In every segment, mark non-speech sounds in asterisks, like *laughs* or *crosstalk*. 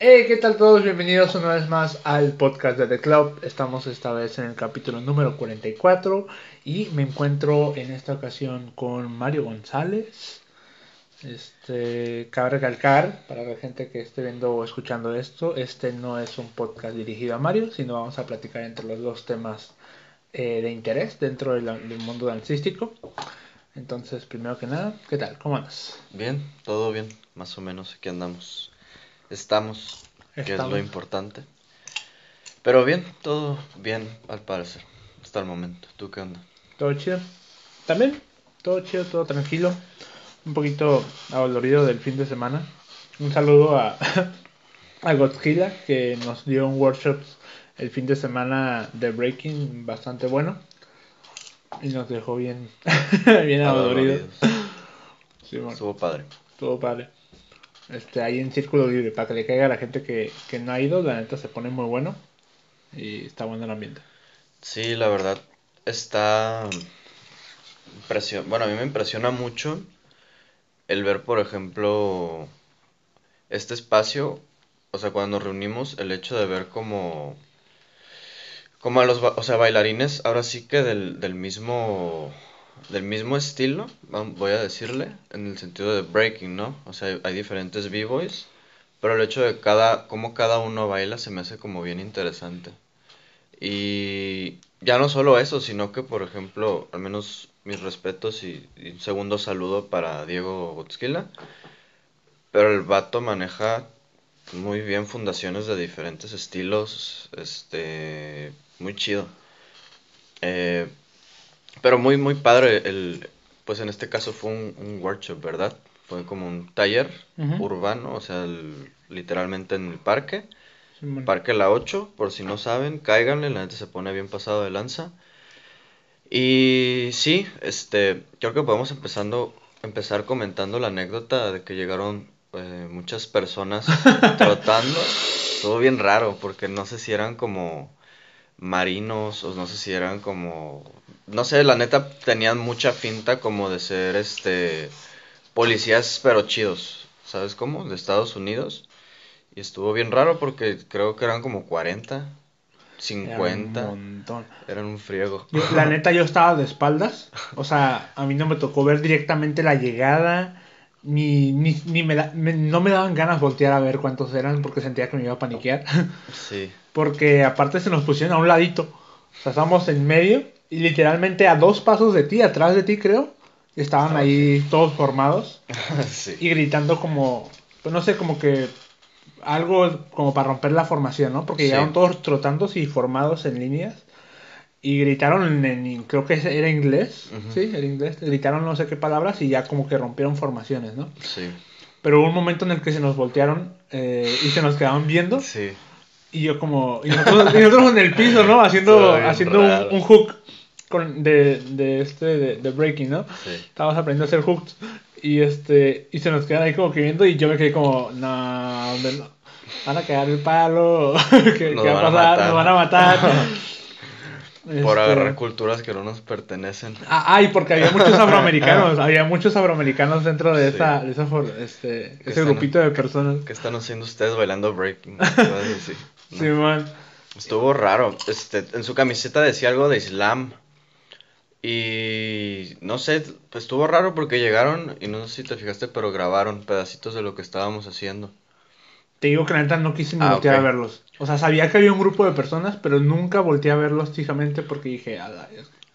Hey, ¿qué tal todos? Bienvenidos una vez más al podcast de The Club. Estamos esta vez en el capítulo número 44 y me encuentro en esta ocasión con Mario González. Este, cabe recalcar para la gente que esté viendo o escuchando esto, este no es un podcast dirigido a Mario, sino vamos a platicar entre los dos temas eh, de interés dentro del, del mundo dancístico. Entonces, primero que nada, ¿qué tal? ¿Cómo andas? Bien, todo bien, más o menos, aquí andamos. Estamos, que es lo importante. Pero bien, todo bien al parecer, hasta el momento. ¿Tú qué onda? ¿Todo chido? ¿También? Todo chido, todo tranquilo. Un poquito adolorido del fin de semana. Un saludo a, *laughs* a Godzilla que nos dio un workshop el fin de semana de breaking bastante bueno. Y nos dejó bien, *laughs* bien adoloridos. Sí, bueno, Estuvo padre. estuvo padre. Este, ahí en Círculo Libre, para que le caiga a la gente que, que no ha ido, la neta se pone muy bueno. Y está bueno el ambiente. Sí, la verdad, está impresio- Bueno, a mí me impresiona mucho el ver, por ejemplo, este espacio, o sea, cuando nos reunimos, el hecho de ver como, como a los, o sea, bailarines, ahora sí que del, del mismo, del mismo estilo, voy a decirle, en el sentido de breaking, ¿no? O sea, hay, diferentes b-boys, pero el hecho de cada, cómo cada uno baila se me hace como bien interesante. Y ya no solo eso, sino que, por ejemplo, al menos mis respetos y, un segundo saludo para Diego Gotzquila. Pero el vato maneja muy bien fundaciones de diferentes estilos, este, muy chido. Eh, pero muy, muy padre el, pues en este caso fue un, un workshop, ¿verdad? Fue como un taller urbano, o sea, el- literalmente en el parque. Parque La 8, por si no saben, cáiganle, la gente se pone bien pasado de lanza. Y sí, este, creo que podemos empezando, empezar comentando la anécdota de que llegaron eh, muchas personas *laughs* trotando. Estuvo bien raro, porque no sé si eran como marinos, o no sé si eran como, no sé, la neta tenían mucha finta como de ser, este, policías pero chidos, ¿sabes cómo? De Estados Unidos. Y estuvo bien raro porque creo que eran como 40, Era 50. un montón. Eran un friego. Yo, la *laughs* neta, yo estaba de espaldas. O sea, a mí no me tocó ver directamente la llegada. Ni, ni, ni me, da- me- no me daban ganas voltear a ver cuántos eran porque sentía que me iba a paniquear. Sí, *laughs* Porque aparte se nos pusieron a un ladito. O sea, estábamos en medio y literalmente a dos pasos de ti, atrás de ti creo. Estaban Ah, ahí todos formados *laughs* sí. y gritando como, pues no sé, como que algo como para romper la formación, ¿no? Porque Sí. llegaron todos trotando y formados en líneas y gritaron en, en- creo que era inglés, sí, era inglés, gritaron no sé qué palabras y ya como que rompieron formaciones, ¿no? Sí, Pero hubo un momento en el que se nos voltearon eh, y se nos quedaban viendo sí. y yo como, y nosotros, y nosotros en el piso, ¿no? Haciendo, haciendo un, hook con, de, de este, de, de breaking, ¿no? Sí. Estábamos aprendiendo a hacer hooks y este y se nos quedan ahí como que viendo y yo me quedé como, no, van a quedar el palo, *laughs* ¿qué, Nos qué va a pasar? Nos van a matar. *laughs* Por Este, agarrar culturas que no nos pertenecen. Ah, ay, porque había muchos *laughs* afroamericanos, había muchos afroamericanos dentro de Sí. esa, de esa for- este, ese grupito de personas. ¿Qué están haciendo ustedes bailando breaking? *laughs* Sí, man. Estuvo raro. Este, en su camiseta decía algo de Islam. Y no sé, pues estuvo raro porque llegaron y no sé si te fijaste, pero grabaron pedacitos de lo que estábamos haciendo. Te digo que la neta no quise ni Ah, voltear a verlos. O sea, sabía que había un grupo de personas, pero nunca volteé a verlos fijamente porque dije, "A la-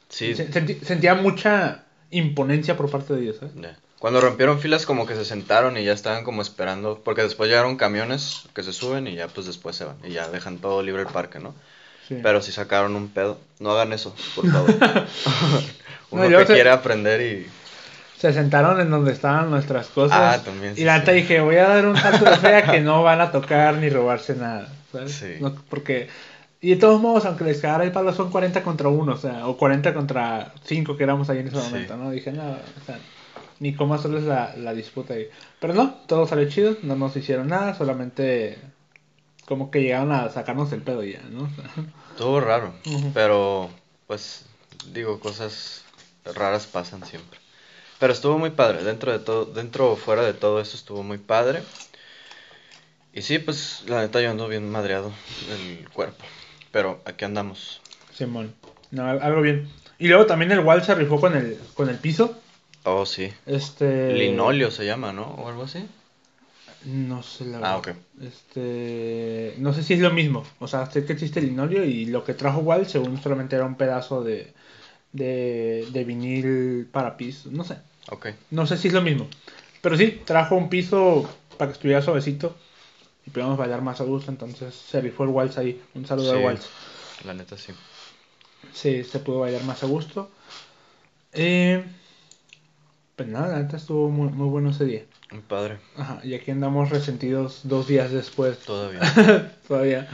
Sí, Se- sentí- sentía mucha imponencia por parte de ellos, ¿eh? Cuando rompieron filas como que se sentaron y ya estaban como esperando, porque después llegaron camiones que se suben y ya pues después se van y ya dejan todo libre el parque, ¿no? Sí. Pero si sacaron un pedo. No hagan eso, por favor. *laughs* *laughs* Uno No, que quiere aprender y... Se sentaron en donde estaban nuestras cosas. Ah, también, Y la neta sí. dije, voy a dar un salto de fe a que no van a tocar ni robarse nada. ¿sabes? Sí. No, porque. Y de todos modos, aunque les cagara el palo, son 40 contra 1, o sea, o 40 contra 5 que éramos ahí en ese momento, ¿no? Dije, no, o sea, ni cómo hacerles la, la disputa ahí. Pero no, todo salió chido, no nos hicieron nada, solamente como que llegaron a sacarnos el pedo ya, ¿no? O *laughs* sea, Estuvo raro, pero pues digo, cosas raras pasan siempre. Pero estuvo muy padre, dentro de todo, dentro o fuera de todo eso estuvo muy padre. Y sí, pues la neta yo ando bien madreado del cuerpo. Pero aquí andamos. Simón. No, algo bien. Y luego también el Wall se rifó con el, con el piso. Oh, sí. Este. Linoleo se llama, ¿no? O algo así. No sé la Ah, verdad. ok. Este. No sé si es lo mismo. O sea, sé que existe el linoleo y lo que trajo Wall, según solamente era un pedazo de. de, de vinil para piso. No sé. No sé si es lo mismo. Pero sí, trajo un piso para que estuviera suavecito y podíamos bailar más a gusto. Entonces se rifó el Waltz ahí. Un saludo Sí. al Waltz. La neta sí. Sí, se pudo bailar más a gusto. Eh, pues nada, la neta estuvo muy, muy bueno ese día. Mi padre. Ajá, y aquí andamos resentidos dos días después. Todavía. *laughs* Todavía.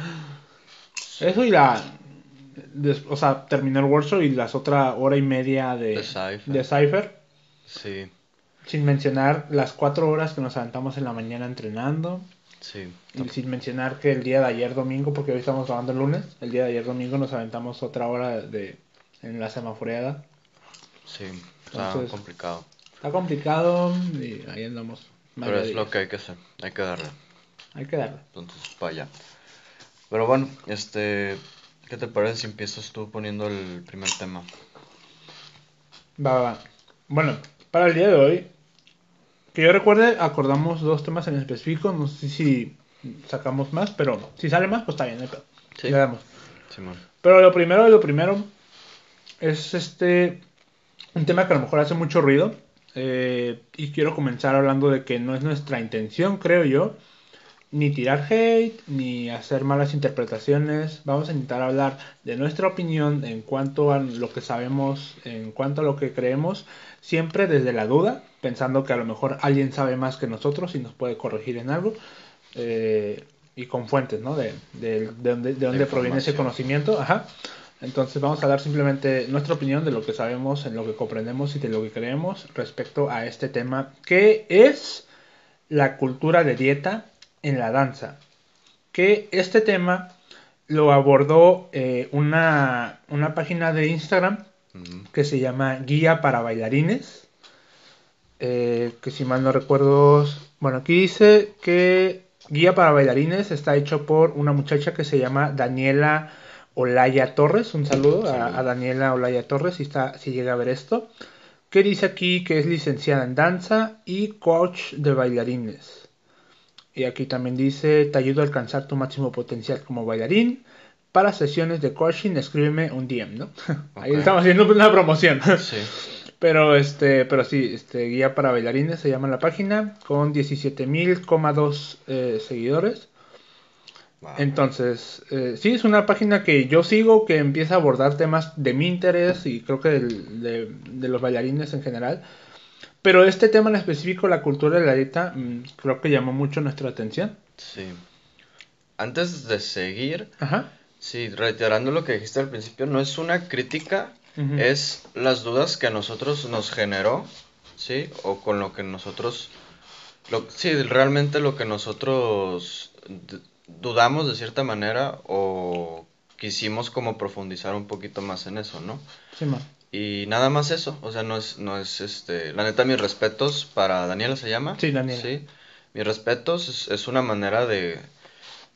Eso y la. des- o sea, terminó el workshop y las otra hora y media de, De Cypher. de Cypher. Sí. Sin mencionar las cuatro horas que nos aventamos en la mañana entrenando. Sí. Y sin mencionar que el día de ayer domingo, porque hoy estamos grabando el lunes, el día de ayer domingo nos aventamos otra hora de en la semaforeada. Sí. Está Entonces- complicado. Está complicado y ahí andamos. Pero es lo que hay que hacer. Hay que darle. Hay que darle. Entonces, para allá. Pero bueno, este. ¿Qué te parece si empiezas tú poniendo el primer tema? Va, va, va. Bueno, para el día de hoy, que yo recuerde, acordamos dos temas en específico. No sé si sacamos más, pero si sale más, pues está bien, pedo. Sí. Le damos. Pero lo primero de lo primero es este un tema que a lo mejor hace mucho ruido. eh, y quiero comenzar hablando de que no es nuestra intención, creo yo, ni tirar hate, ni hacer malas interpretaciones. Vamos a intentar hablar de nuestra opinión en cuanto a lo que sabemos, en cuanto a lo que creemos, siempre desde la duda, pensando que a lo mejor alguien sabe más que nosotros y nos puede corregir en algo. eh, y con fuentes, ¿no? De, de, de dónde, de dónde proviene ese conocimiento. Ajá. Entonces vamos a dar simplemente nuestra opinión de lo que sabemos, en lo que comprendemos y de lo que creemos respecto a este tema, que es la cultura de dieta en la danza. Que este tema lo abordó eh, una, una página de Instagram que se llama Guía para Bailarines. eh, que si mal no recuerdo, bueno, aquí dice que Guía para Bailarines está hecho por una muchacha que se llama Daniela Olaya Torres. Un saludo, a- Saludo. A, Daniela Olaya Torres si, está, si llega a ver esto. Que dice aquí que es licenciada en danza y coach de bailarines. Y aquí también dice, te ayudo a alcanzar tu máximo potencial como bailarín. Para sesiones de coaching, escríbeme un DM, ¿no? *laughs* Ahí estamos haciendo una promoción. Sí. *laughs* Pero este, pero sí, este guía para bailarines se llama la página con 17.000,2 eh, seguidores. Wow. Entonces, eh, sí, es una página que yo sigo que empieza a abordar temas de mi interés y creo que del- de, de los bailarines en general. Pero este tema en específico, la cultura de la dieta, mm, creo que llamó mucho nuestra atención. Sí. Antes de seguir, Ajá. sí, reiterando lo que dijiste al principio, no es una crítica, es las dudas que a nosotros nos generó, ¿sí? O con lo que nosotros, lo, sí, realmente lo que nosotros dudamos de cierta manera o quisimos como profundizar un poquito más en eso, ¿no? Sí, ma. Y nada más eso, o sea, no es, no es este, la neta, mis respetos para Daniela se llama. Sí, Daniela. Sí, mis respetos es, es una manera de,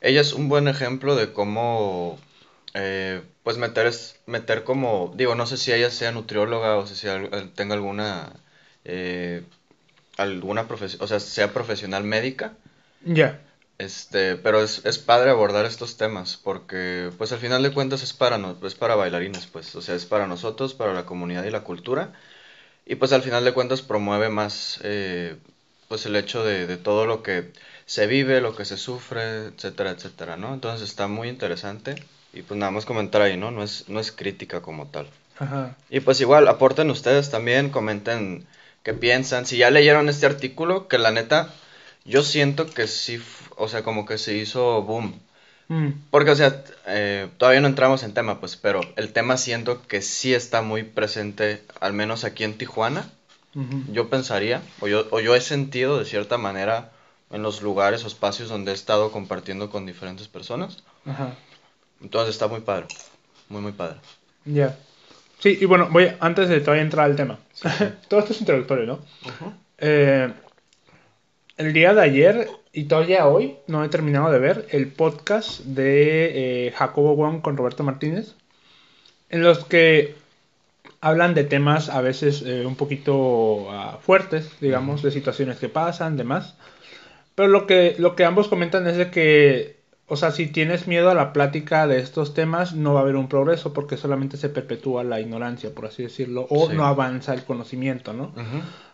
ella es un buen ejemplo de cómo, eh, pues meter, es, meter como, digo, no sé si ella sea nutrióloga o si sea, tenga alguna, eh, alguna profesión, o sea, sea profesional médica. Ya. Este, pero es, es padre abordar estos temas porque, pues al final de cuentas es para, no- es para bailarines, pues, o sea, es para nosotros, para la comunidad y la cultura. Y pues al final de cuentas promueve más, eh, pues el hecho de, de todo lo que se vive, lo que se sufre, etcétera, etcétera, ¿no? Entonces está muy interesante y pues nada más comentar ahí, ¿no? No es, no es crítica como tal. Ajá. Y pues igual, aporten ustedes también, comenten qué piensan. Si ya leyeron este artículo, que la neta, yo siento que sí, o sea, como que se hizo boom. Mm, Porque, o sea, eh, todavía no entramos en tema, pues, pero el tema siento que sí está muy presente, al menos aquí en Tijuana. Yo pensaría, o yo, o yo he sentido de cierta manera en los lugares o espacios donde he estado compartiendo con diferentes personas. Ajá. Entonces está muy padre, muy, muy padre. Ya. Sí, y bueno, voy antes de todavía entrar al tema. *laughs* Todo esto es introductorio, ¿no? Eh, el día de ayer y todavía hoy no he terminado de ver el podcast de eh, Jacobo Wong con Roberto Martínez, en los que hablan de temas a veces eh, un poquito ah, fuertes, digamos, de situaciones que pasan, demás. Pero lo que, lo que ambos comentan es de que, o sea, si tienes miedo a la plática de estos temas, no va a haber un progreso porque solamente se perpetúa la ignorancia, por así decirlo, o no avanza el conocimiento, ¿no?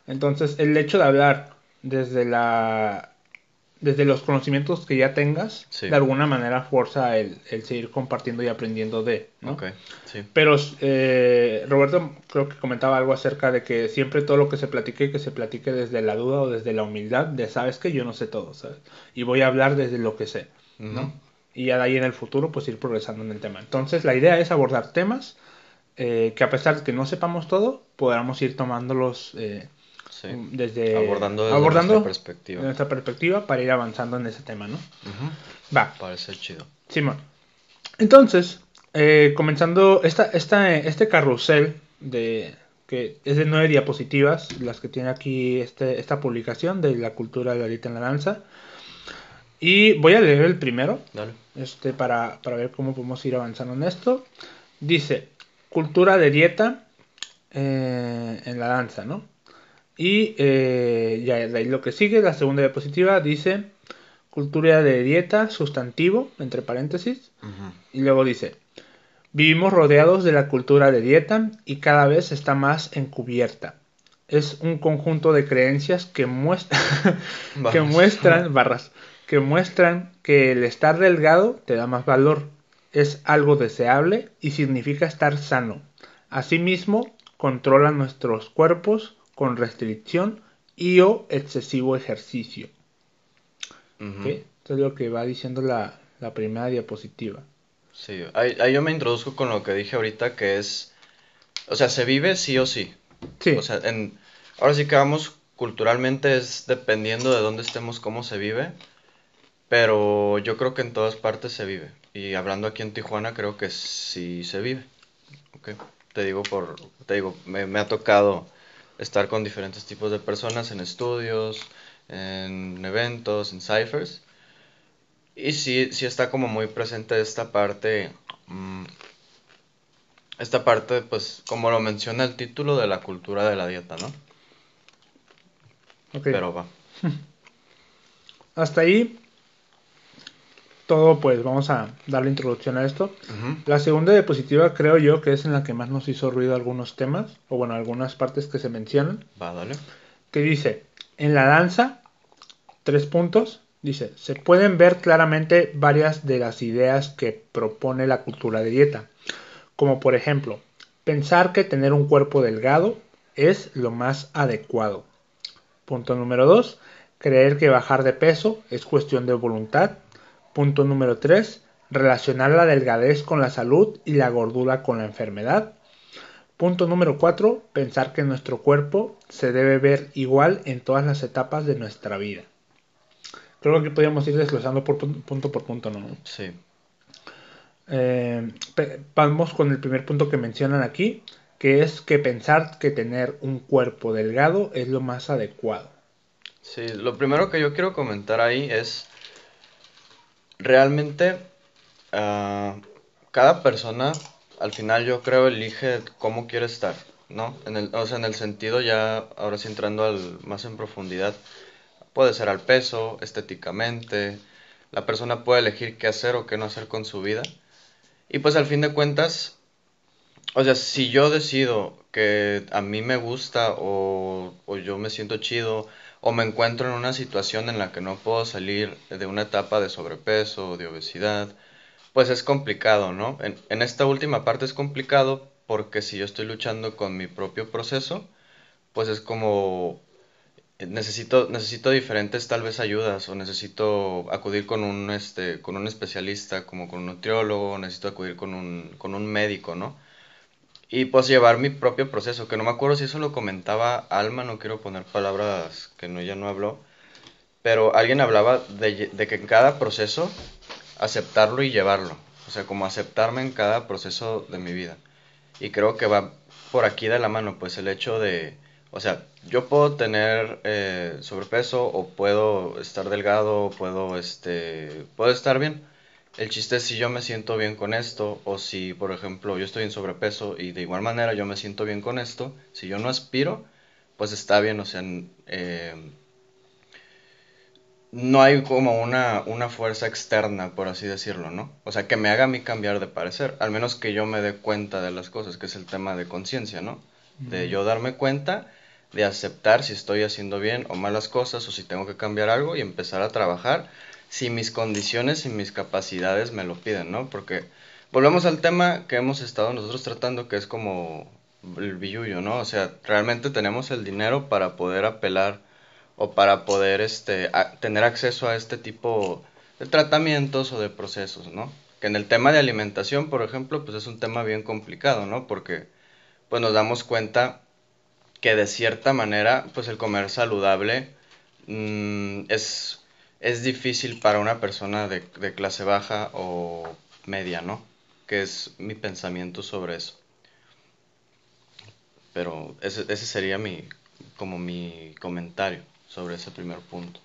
Entonces, el hecho de hablar desde la desde los conocimientos que ya tengas, de alguna manera fuerza el, seguir compartiendo y aprendiendo de, ¿no? sí. Pero eh, Roberto creo que comentaba algo acerca de que siempre todo lo que se platique, que se platique desde la duda o desde la humildad, de sabes que yo no sé todo, ¿sabes? Y voy a hablar desde lo que sé, ¿no? Y ya de ahí en el futuro, pues ir progresando en el tema. Entonces, la idea es abordar temas eh, que a pesar de que no sepamos todo, podamos ir tomándolos... Eh, Mm, desde abordando desde nuestra perspectiva. nuestra perspectiva para ir avanzando en ese tema, ¿no? Va. Parece chido. Simón. Entonces, eh, comenzando esta, esta, este carrusel de que es de nueve diapositivas, las que tiene aquí este, esta publicación de la cultura de la dieta en la danza. Y voy a leer el primero, Dale. este para, para ver cómo podemos ir avanzando en esto. Dice, cultura de dieta eh, en la danza, ¿no? Y eh, ya de ahí lo que sigue, la segunda diapositiva dice cultura de dieta, sustantivo, entre paréntesis. Y luego dice, vivimos rodeados de la cultura de dieta y cada vez está más encubierta. Es un conjunto de creencias que, *laughs* que muestran, *laughs* barras, que muestran que el estar delgado te da más valor. Es algo deseable y significa estar sano. Asimismo, controla nuestros cuerpos, con restricción y o excesivo ejercicio. Esto es lo que va diciendo la, primera diapositiva. Sí, ahí, yo me introduzco con lo que dije ahorita, que es, o sea, se vive sí o sí. Sí. O sea, en, ahora sí que vamos culturalmente es dependiendo de dónde estemos, cómo se vive, pero yo creo que en todas partes se vive. Y hablando aquí en Tijuana, creo que sí se vive. Okay. Te digo por, te digo, me, me ha tocado estar con diferentes tipos de personas en estudios, en eventos, en ciphers. Y sí, sí está como muy presente esta parte, mm, esta parte, pues, como lo menciona el título de la cultura de la dieta, ¿no? Ok. Pero va. *laughs* Hasta ahí todo, pues vamos a darle introducción a esto. La segunda diapositiva creo yo que es en la que más nos hizo ruido algunos temas, o bueno, algunas partes que se mencionan. Va, dale. Que dice, en la danza, tres puntos, dice, se pueden ver claramente varias de las ideas que propone la cultura de dieta, como por ejemplo, pensar que tener un cuerpo delgado es lo más adecuado. Punto número dos, creer que bajar de peso es cuestión de voluntad Punto número 3. Relacionar la delgadez con la salud y la gordura con la enfermedad. Punto número 4. Pensar que nuestro cuerpo se debe ver igual en todas las etapas de nuestra vida. Creo que podríamos ir desglosando por punto por punto, ¿no? Sí. Eh, vamos con el primer punto que mencionan aquí, que es que pensar que tener un cuerpo delgado es lo más adecuado. Sí, lo primero que yo quiero comentar ahí es realmente ah, cada persona al final yo creo elige cómo quiere estar, ¿no? En el, o sea, en el sentido ya, ahora sí entrando al, más en profundidad, puede ser al peso, estéticamente, la persona puede elegir qué hacer o qué no hacer con su vida. Y pues al fin de cuentas, o sea, si yo decido que a mí me gusta o, o yo me siento chido o me encuentro en una situación en la que no puedo salir de una etapa de sobrepeso o de obesidad, pues es complicado, ¿no? En, esta última parte es complicado porque si yo estoy luchando con mi propio proceso, pues es como necesito necesito diferentes tal vez ayudas o necesito acudir con un este con un especialista como con un nutriólogo, necesito acudir con un con un médico, ¿no? Y pues llevar mi propio proceso, que no me acuerdo si eso lo comentaba Alma, no quiero poner palabras que no, ella no habló, pero alguien hablaba de, de, que en cada proceso aceptarlo y llevarlo, o sea, como aceptarme en cada proceso de mi vida. Y creo que va por aquí de la mano, pues el hecho de, O sea, yo puedo tener eh, sobrepeso o puedo estar delgado puedo, este, puedo estar bien. El chiste es si yo me siento bien con esto o si, por ejemplo, yo estoy en sobrepeso y de igual manera yo me siento bien con esto, si yo no aspiro, pues está bien, o sea, eh, no hay como una, una fuerza externa, por así decirlo, ¿no? O sea, que me haga a mí cambiar de parecer, al menos que yo me dé cuenta de las cosas, que es el tema de conciencia, ¿no? De yo darme cuenta, de aceptar si estoy haciendo bien o malas cosas o si tengo que cambiar algo y empezar a trabajar si mis condiciones y mis capacidades me lo piden, ¿no? Porque volvemos al tema que hemos estado nosotros tratando, que es como el billullo, ¿no? O sea, realmente tenemos el dinero para poder apelar o para poder este, tener acceso a este tipo de tratamientos o de procesos, ¿no? Que en el tema de alimentación, por ejemplo, pues es un tema bien complicado, ¿no? Porque pues nos damos cuenta que de cierta manera, pues el comer saludable mm, es, es difícil para una persona de, de clase baja o media, ¿no? Que es mi pensamiento sobre eso. Pero ese, ese sería mi, como mi comentario sobre ese primer punto.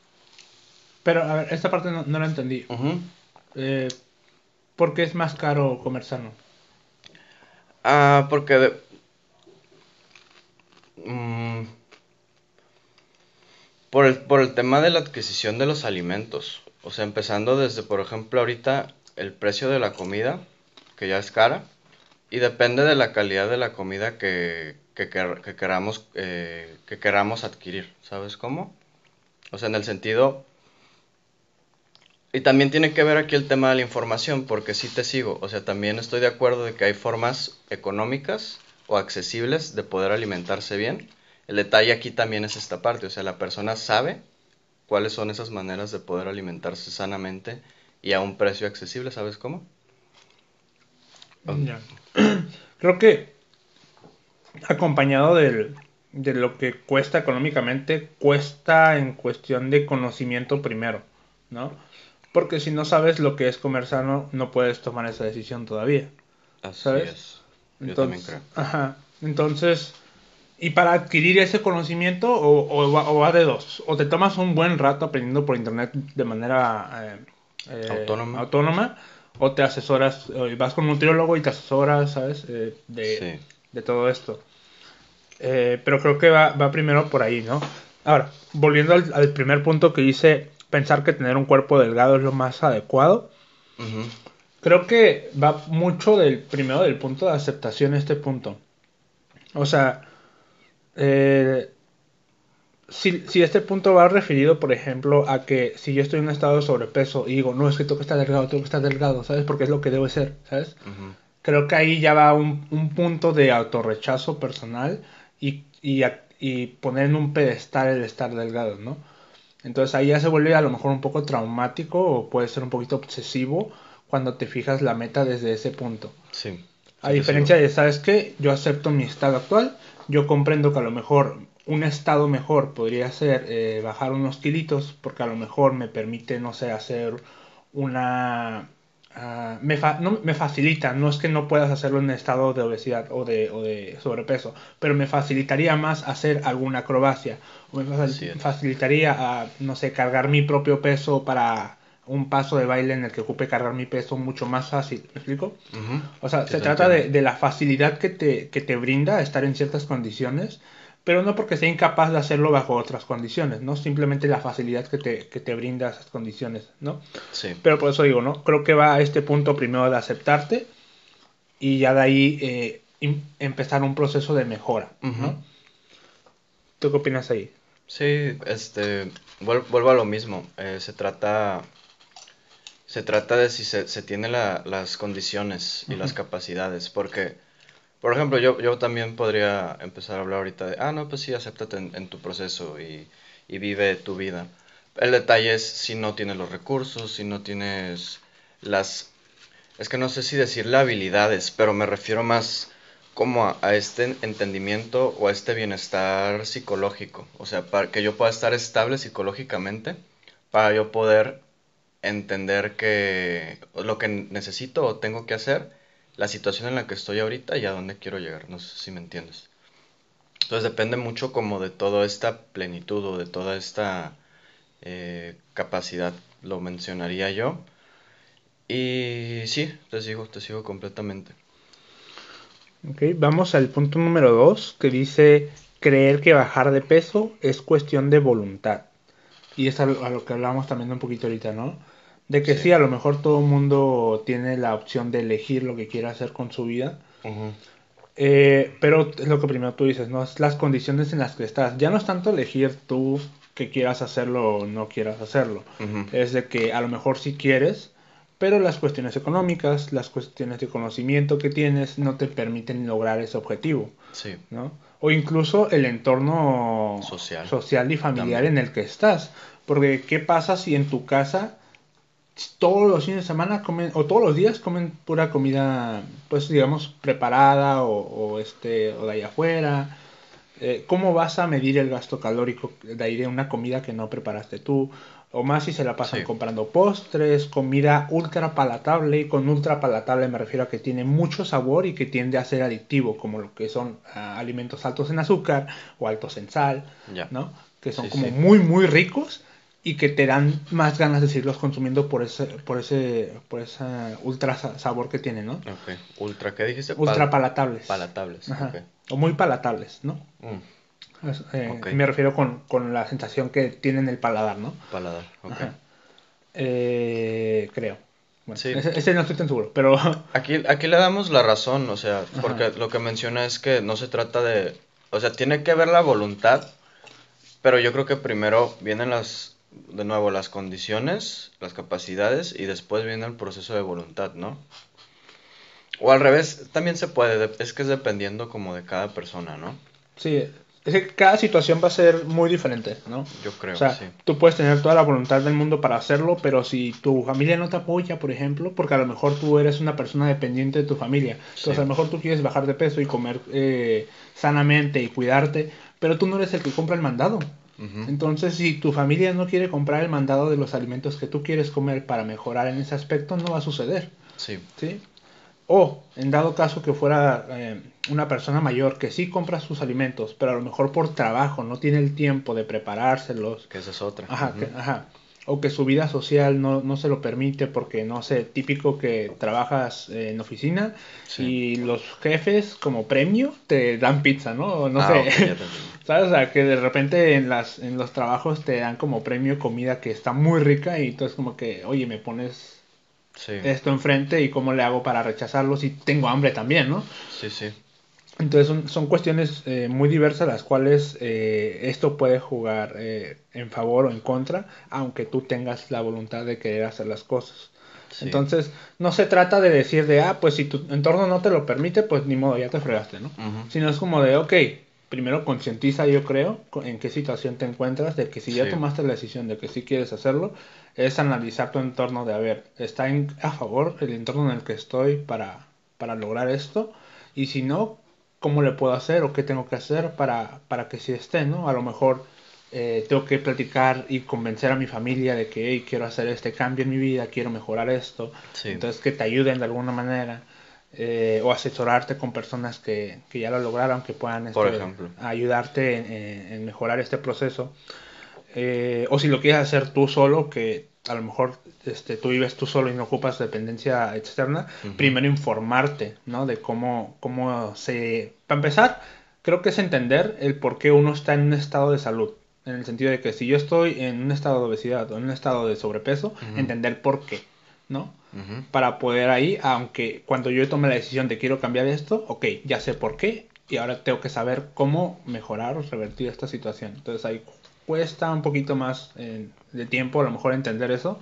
Pero, a ver, esta parte no, no la entendí. Eh, ¿Por qué es más caro comer sano? Ah, porque... Mm, por, el, por el tema de la adquisición de los alimentos. O sea, empezando desde, por ejemplo, ahorita el precio de la comida, que ya es cara, y depende de la calidad de la comida que, que, queramos, eh, que queramos adquirir, ¿sabes cómo? O sea, en el sentido... Y también tiene que ver aquí el tema de la información, porque sí te sigo, o sea, también estoy de acuerdo de que hay formas económicas o accesibles de poder alimentarse bien. El detalle aquí también es esta parte, o sea, la persona sabe cuáles son esas maneras de poder alimentarse sanamente y a un precio accesible, ¿sabes cómo? *clears throat* Creo que acompañado del, de lo que cuesta económicamente, cuesta en cuestión de conocimiento primero, ¿no? Porque si no sabes lo que es comer sano, no puedes tomar esa decisión todavía. Así es. Yo Entonces, también creo. Ajá. Entonces, y para adquirir ese conocimiento, o, o, va, de dos. O te tomas un buen rato aprendiendo por internet de manera eh, eh, autónoma. autónoma. o te asesoras, vas con un nutriólogo y te asesoras, ¿sabes? Eh, de, de todo esto. Eh, pero creo que va, primero por ahí, ¿no? Ahora, volviendo al, primer punto que dice, pensar que tener un cuerpo delgado es lo más adecuado. Creo que va mucho del primero del punto de aceptación este punto. O sea, eh, si, si, este punto va referido, por ejemplo, a que si yo estoy en un estado de sobrepeso y digo, no, es que tengo que estar delgado, tengo que estar delgado, ¿sabes? Porque es lo que debo ser, ¿sabes? Creo que ahí ya va un, un punto de autorrechazo personal y, y, poner en un pedestal el estar delgado, ¿no? Entonces ahí ya se vuelve a lo mejor un poco traumático o puede ser un poquito obsesivo cuando te fijas la meta desde ese punto. Sí. A diferencia de, ¿sabes qué? Yo acepto mi estado actual, yo comprendo que a lo mejor un estado mejor podría ser eh, bajar unos kilitos porque a lo mejor me permite, no sé, hacer una Ah, me, no, me facilita, no es que no puedas hacerlo en estado de obesidad o de, o de sobrepeso, pero me facilitaría más hacer alguna acrobacia, o me facilitaría, no sé, cargar mi propio peso para un paso de baile en el que ocupe cargar mi peso mucho más fácil, ¿me explico? O sea, se trata de, de, la facilidad que te, que te brinda estar en ciertas condiciones pero no porque sea incapaz de hacerlo bajo otras condiciones, ¿no? Simplemente la facilidad que te, que te brinda esas condiciones, ¿no? Sí. Pero por eso digo, ¿no? Creo que va a este punto primero de aceptarte y ya de ahí eh, empezar un proceso de mejora, ¿no? ¿Tú qué opinas ahí? Sí, este, vuelvo a lo mismo, eh, se trata... Se trata de si se, se tiene la, las condiciones y las capacidades, porque por ejemplo, yo, yo también podría empezar a hablar ahorita de, ah, no, pues sí, acéptate en, tu proceso y, y, vive tu vida. El detalle es si no tienes los recursos, si no tienes las... Es que no sé si decirle habilidades, pero me refiero más como a, a, este entendimiento o a este bienestar psicológico. O sea, para que yo pueda estar estable psicológicamente, para yo poder entender que lo que necesito o tengo que hacer la situación en la que estoy ahorita y a dónde quiero llegar. No sé si me entiendes. Entonces depende mucho como de toda esta plenitud o de toda esta eh, capacidad, lo mencionaría yo. Y sí, te sigo, te sigo completamente. Ok, vamos al punto número 2 que dice creer que bajar de peso es cuestión de voluntad. Y es a lo, que hablamos también un poquito ahorita, ¿no? De que sí, a lo mejor todo el mundo tiene la opción de elegir lo que quiera hacer con su vida. Eh, pero es lo que primero tú dices, ¿no? Es las condiciones en las que estás. Ya no es tanto elegir tú que quieras hacerlo o no quieras hacerlo. Es de que a lo mejor sí quieres, pero las cuestiones económicas, las cuestiones de conocimiento que tienes no te permiten lograr ese objetivo. Sí. ¿no? O incluso el entorno social, social y familiar en el que estás. Porque ¿qué pasa si en tu casa todos los fines de semana comen, o todos los días comen pura comida, pues digamos, preparada o, este, o de ahí afuera? Eh, ¿Cómo vas a medir el gasto calórico de ahí de una comida que no preparaste tú? O más si se la pasan comprando postres, comida ultra palatable. Y con ultra palatable me refiero a que tiene mucho sabor y que tiende a ser adictivo, como lo que son ah, alimentos altos en azúcar o altos en sal, ¿no? Que son como muy, muy ricos y que te dan más ganas de seguirlos consumiendo por ese, por ese, por ese ultra sabor que tiene, ¿no? Ok. ¿Ultra qué dijiste? Ultra palatables. Palatables, O muy palatables, ¿no? Mm. Eh, me refiero con, la sensación que tiene en el paladar, ¿no? Paladar, ok. Eh, creo. ese, no estoy tan seguro, pero... *laughs* Aquí, aquí le damos la razón, o sea, porque lo que menciona es que no se trata de... O sea, tiene que ver la voluntad, pero yo creo que primero vienen las, de nuevo, las condiciones, las capacidades, y después viene el proceso de voluntad, ¿no? O al revés, también se puede, es que es dependiendo como de cada persona, ¿no? Sí, es que cada situación va a ser muy diferente, ¿no? Yo creo, o sea, Tú puedes tener toda la voluntad del mundo para hacerlo, pero si tu familia no te apoya, por ejemplo, porque a lo mejor tú eres una persona dependiente de tu familia, entonces a lo mejor tú quieres bajar de peso y comer eh, sanamente y cuidarte, pero tú no eres el que compra el mandado. Entonces, si tu familia no quiere comprar el mandado de los alimentos que tú quieres comer para mejorar en ese aspecto, no va a suceder. Sí. ¿Sí? O, en dado caso que fuera eh, una persona mayor que sí compra sus alimentos, pero a lo mejor por trabajo no tiene el tiempo de preparárselos. Que esa es otra. Ajá, ajá. O que su vida social no, no, se lo permite porque, no sé, típico que trabajas en oficina y los jefes como premio te dan pizza, ¿no? No ah, sé. *laughs* ¿Sabes? O sea, que de repente en, las, en los trabajos te dan como premio comida que está muy rica y entonces como que, oye, me pones esto enfrente y cómo le hago para rechazarlo si tengo hambre también, ¿no? Sí, sí. Entonces son, cuestiones eh, muy diversas las cuales eh, esto puede jugar eh, en favor o en contra, aunque tú tengas la voluntad de querer hacer las cosas. Entonces no se trata de decir de, ah, pues si tu entorno no te lo permite, pues ni modo, ya te fregaste, ¿no? Sino es como de, ok, primero concientiza yo creo en qué situación te encuentras, de que si ya tomaste la decisión de que sí quieres hacerlo, es analizar tu entorno de, a ver, ¿está en, a favor el entorno en el que estoy para, para lograr esto? Y si no, ¿cómo le puedo hacer o qué tengo que hacer para, para que sí esté, ¿no? A lo mejor eh, tengo que platicar y convencer a mi familia de que hey, quiero hacer este cambio en mi vida, quiero mejorar esto. Entonces, que te ayuden de alguna manera. Eh, o asesorarte con personas que, que, ya lo lograron, que puedan este, ayudarte en, en, mejorar este proceso. Eh, o si lo quieres hacer tú solo, que a lo mejor este, tú vives tú solo y no ocupas dependencia externa, primero informarte, ¿no? De cómo, cómo se... Para empezar, creo que es entender el por qué uno está en un estado de salud. En el sentido de que si yo estoy en un estado de obesidad o en un estado de sobrepeso, entender por qué, ¿no? Para poder ahí, aunque cuando yo tome la decisión de quiero cambiar esto, ok, ya sé por qué y ahora tengo que saber cómo mejorar o revertir esta situación. Entonces ahí cuesta un poquito más eh, de tiempo a lo mejor entender eso,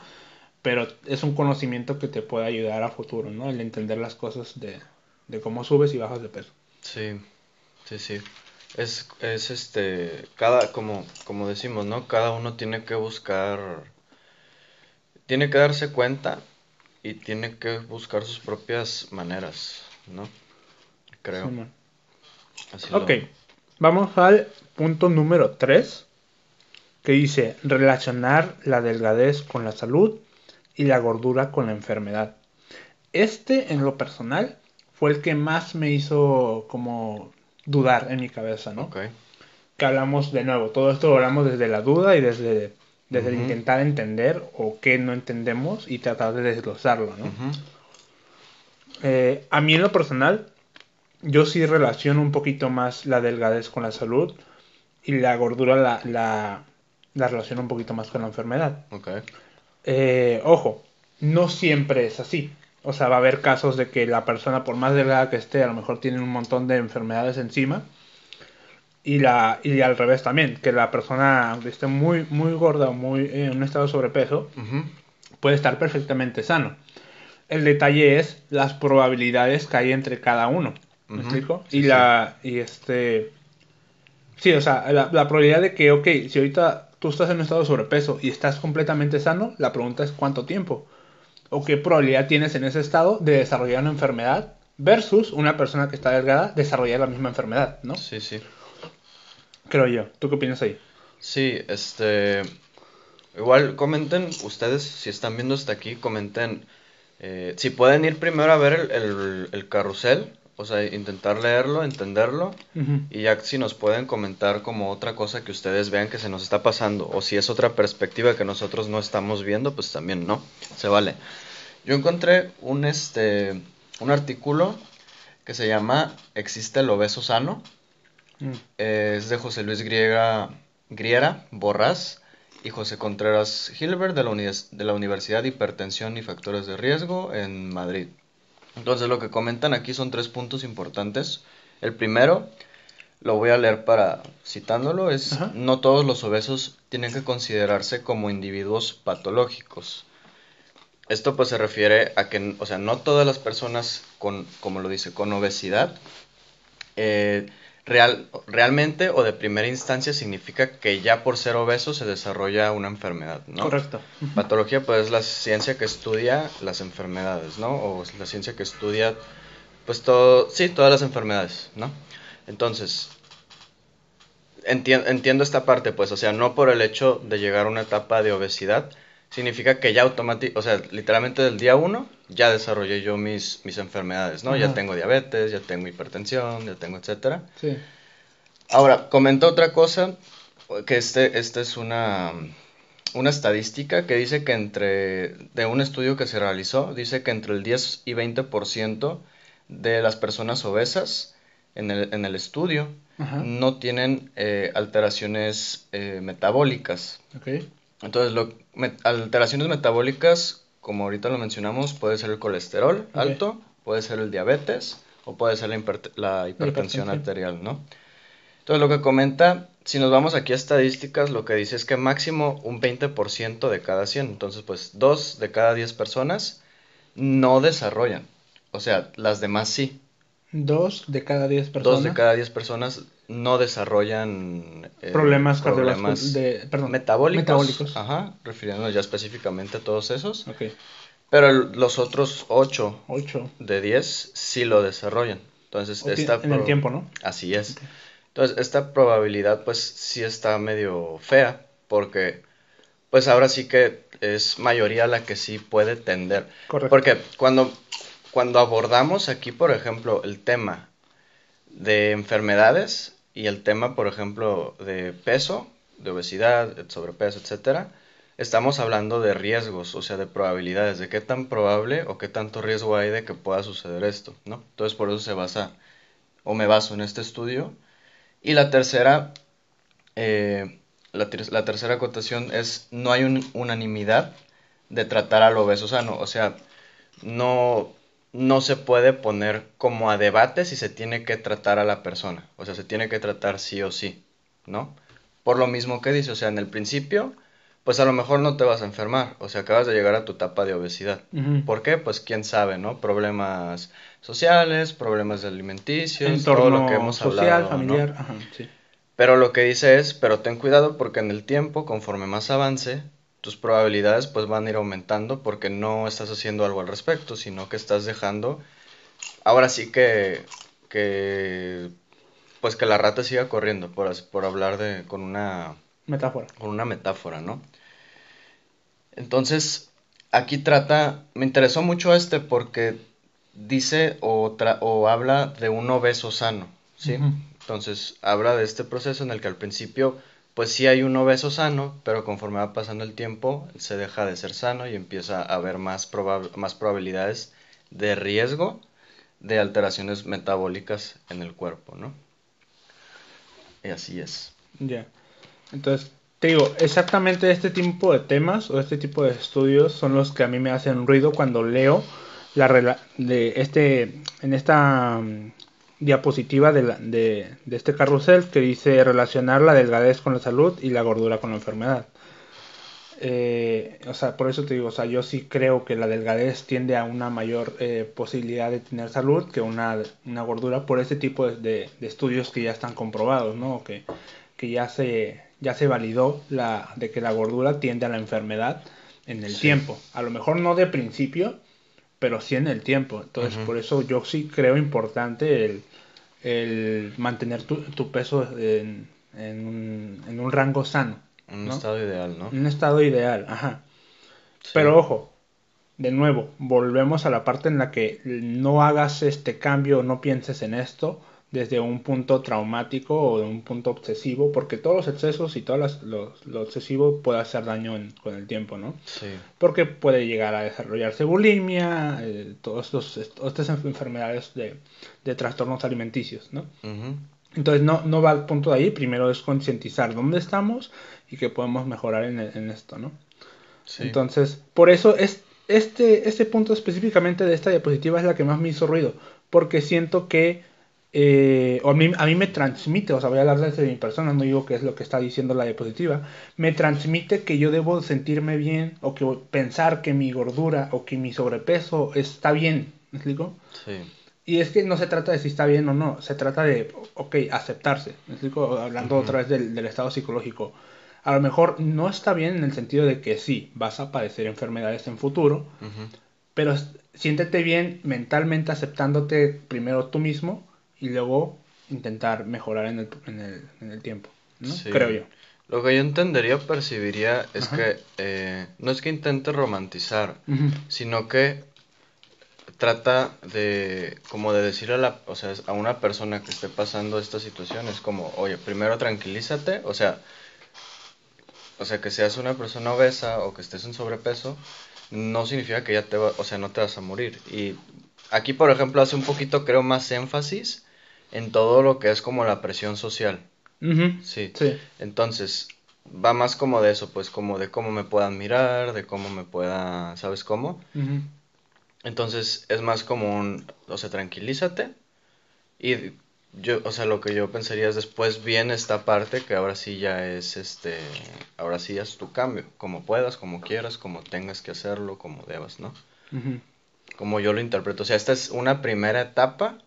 pero es un conocimiento que te puede ayudar a futuro, ¿no? El entender las cosas de, cómo subes y bajas de peso. Sí, sí, sí. Es, es este, cada, como, como decimos, ¿no? Cada uno tiene que buscar, tiene que darse cuenta y tiene que buscar sus propias maneras, ¿no? Creo. ok, vamos al punto número 3 que dice relacionar la delgadez con la salud y la gordura con la enfermedad. Este, en lo personal, fue el que más me hizo como dudar en mi cabeza, ¿no? Ok. Que hablamos de nuevo, todo esto lo hablamos desde la duda y desde, desde el intentar entender o qué no entendemos y tratar de desglosarlo, ¿no? Eh, a mí en lo personal, yo sí relaciono un poquito más la delgadez con la salud y la gordura la, la, la relaciono un poquito más con la enfermedad. Ok. Eh, ojo, no siempre es así. O sea, va a haber casos de que la persona, por más delgada que esté, a lo mejor tiene un montón de enfermedades encima. Y, la, y al revés también, que la persona, aunque esté muy, muy gorda o muy eh, en un estado de sobrepeso, puede estar perfectamente sano. El detalle es las probabilidades que hay entre cada uno. ¿Me explico? Sí, y sí. la. Y este. Sí, o sea, la, la probabilidad de que, ok, si ahorita tú estás en un estado de sobrepeso y estás completamente sano, la pregunta es cuánto tiempo. O qué probabilidad tienes en ese estado de desarrollar una enfermedad versus una persona que está delgada desarrollar la misma enfermedad, ¿no? Sí, sí. Creo yo. ¿Tú qué opinas ahí? Sí, este. Igual comenten ustedes, si están viendo hasta aquí, comenten eh, si pueden ir primero a ver el, el- el carrusel, o sea, intentar leerlo, entenderlo, y ya si nos pueden comentar como otra cosa que ustedes vean que se nos está pasando, o si es otra perspectiva que nosotros no estamos viendo, pues también no, se vale. Yo encontré un, este, un artículo que se llama ¿Existe el obeso sano? Mm. Eh, es de José Luis Griega, Griera Borrás y José Contreras Hilbert de la, de la Universidad de Hipertensión y Factores de Riesgo en Madrid. Entonces lo que comentan aquí son tres puntos importantes. El primero, lo voy a leer para citándolo, es Ajá. no todos los obesos tienen que considerarse como individuos patológicos. Esto pues se refiere a que, o sea, no todas las personas con, como lo dice, con obesidad eh, real, realmente o de primera instancia significa que ya por ser obeso se desarrolla una enfermedad, ¿no? Correcto. Patología pues es la ciencia que estudia las enfermedades, ¿no? O es la ciencia que estudia pues todo, sí, todas las enfermedades, ¿no? Entonces, entien- entiendo esta parte, pues, o sea, no por el hecho de llegar a una etapa de obesidad, significa que ya automáticamente, o sea, literalmente del día uno ya desarrollé yo mis, mis enfermedades, ¿no? Ya tengo diabetes, ya tengo hipertensión, ya tengo etcétera. Sí. Ahora, comenta otra cosa, que este, esta es una, una estadística que dice que entre, de un estudio que se realizó, dice que entre el 10 y 20% de las personas obesas en el, en el estudio Ajá. no tienen eh, alteraciones eh, metabólicas. Ok. Entonces, lo, alteraciones metabólicas, como ahorita lo mencionamos, puede ser el colesterol alto, puede ser el diabetes o puede ser la, hiper- la hipertensión arterial, ¿no? Entonces, lo que comenta, si nos vamos aquí a estadísticas, lo que dice es que máximo un 20% de cada 100, entonces pues 2 de cada 10 personas no desarrollan, o sea, las demás sí. Dos de cada diez personas. Dos de cada 10 personas no desarrollan eh, problemas problemas. De, perdón. metabólicos, Metabólicos. Ajá, refiriéndonos ya específicamente a todos esos. Pero el- los otros 8 Ocho. de 10 sí lo desarrollan. Entonces, esta en el tiempo, ¿no? Así es. Entonces, esta probabilidad pues sí está medio fea porque pues ahora sí que es mayoría la que sí puede tender. Correcto. Porque cuando, cuando abordamos aquí, por ejemplo, el tema de enfermedades y el tema, por ejemplo, de peso, de obesidad, de sobrepeso, etcétera, estamos hablando de riesgos, o sea, de probabilidades, de qué tan probable o qué tanto riesgo hay de que pueda suceder esto, ¿no? Entonces, por eso se basa, o me baso en este estudio. Y la tercera, eh, la, ter- la tercera acotación es, no hay un- unanimidad de tratar al obeso sano, o sea, no, no se puede poner como a debate si se tiene que tratar a la persona, o sea, se tiene que tratar sí o sí, ¿no? Por lo mismo que dice, o sea, en el principio, pues a lo mejor no te vas a enfermar, o sea, acabas de llegar a tu etapa de obesidad. ¿Por qué? Pues quién sabe, ¿no? Problemas sociales, problemas alimenticios, todo Entorno lo que hemos social, hablado, ¿no? familiar. Ajá, sí. Pero lo que dice es, pero ten cuidado porque en el tiempo, conforme más avance, tus probabilidades pues van a ir aumentando porque no estás haciendo algo al respecto, sino que estás dejando, ahora sí que, que pues que la rata siga corriendo, por, por hablar de, con una, Metáfora. con una metáfora, ¿no? Entonces, aquí trata, me interesó mucho este porque dice o, tra- o habla de un obeso sano, ¿sí? Entonces, habla de este proceso en el que al principio, pues sí hay un obeso sano, pero conforme va pasando el tiempo, se deja de ser sano y empieza a haber más, más probabilidades de riesgo de alteraciones metabólicas en el cuerpo, ¿no? Y así es. Ya. Entonces, te digo, exactamente este tipo de temas o este tipo de estudios son los que a mí me hacen ruido cuando leo la de este en esta diapositiva de, de, de, este carrusel que dice relacionar la delgadez con la salud y la gordura con la enfermedad. Eh, o sea, por eso te digo, o sea, yo sí creo que la delgadez tiende a una mayor eh, posibilidad de tener salud que una, una gordura por ese tipo de, de, estudios que ya están comprobados, ¿no? Que, que ya se, ya se validó la, de que la gordura tiende a la enfermedad en el tiempo. A lo mejor no de principio, pero sí en el tiempo. Entonces, por eso yo sí creo importante el, el mantener tu, tu peso en, en, un, en, un, rango sano. Un estado ideal, ¿no? Un estado ideal, ajá. Pero ojo, de nuevo, volvemos a la parte en la que no hagas este cambio, no pienses en esto desde un punto traumático o de un punto obsesivo, porque todos los excesos y todo lo, lo, obsesivo puede hacer daño con el tiempo, ¿no? Sí. Porque puede llegar a desarrollarse bulimia, eh, todas estas enfermedades de, de, trastornos alimenticios, ¿no? Entonces no, no va al punto de ahí, primero es concientizar dónde estamos y que podemos mejorar en, en esto, ¿no? Sí. Entonces, por eso es, este, este punto específicamente de esta diapositiva es la que más me hizo ruido, porque siento que eh, o a, mí, a mí me transmite, o sea, voy a hablar desde mi persona, no digo que es lo que está diciendo la diapositiva, me transmite que yo debo sentirme bien o que pensar que mi gordura o que mi sobrepeso está bien, ¿me explico? Sí. Y es que no se trata de si está bien o no, se trata de, ok, aceptarse, ¿me explico? Hablando otra vez del, del estado psicológico. A lo mejor no está bien en el sentido de que sí, vas a padecer enfermedades en futuro, pero siéntete bien mentalmente aceptándote primero tú mismo y luego intentar mejorar en el, en el, en el tiempo, ¿no? Creo yo. Lo que yo entendería o percibiría es que eh, no es que intente romantizar, sino que trata de como de decirle a la, o sea, a una persona que esté pasando esta situación es como, oye, primero tranquilízate, o sea, o sea, que seas una persona obesa o que estés en sobrepeso, no significa que ya te va, o sea, no te vas a morir. Y aquí, por ejemplo, hace un poquito, creo, más énfasis en todo lo que es como la presión social. sí. Entonces, va más como de eso, pues como de cómo me puedan mirar, de cómo me pueda, ¿sabes cómo? Entonces, es más como un, o sea, tranquilízate. Y yo, o sea, lo que yo pensaría es después viene esta parte que ahora sí ya es, este, ahora sí es tu cambio, como puedas, como quieras, como tengas que hacerlo, como debas, ¿no? Como yo lo interpreto. O sea, esta es una primera etapa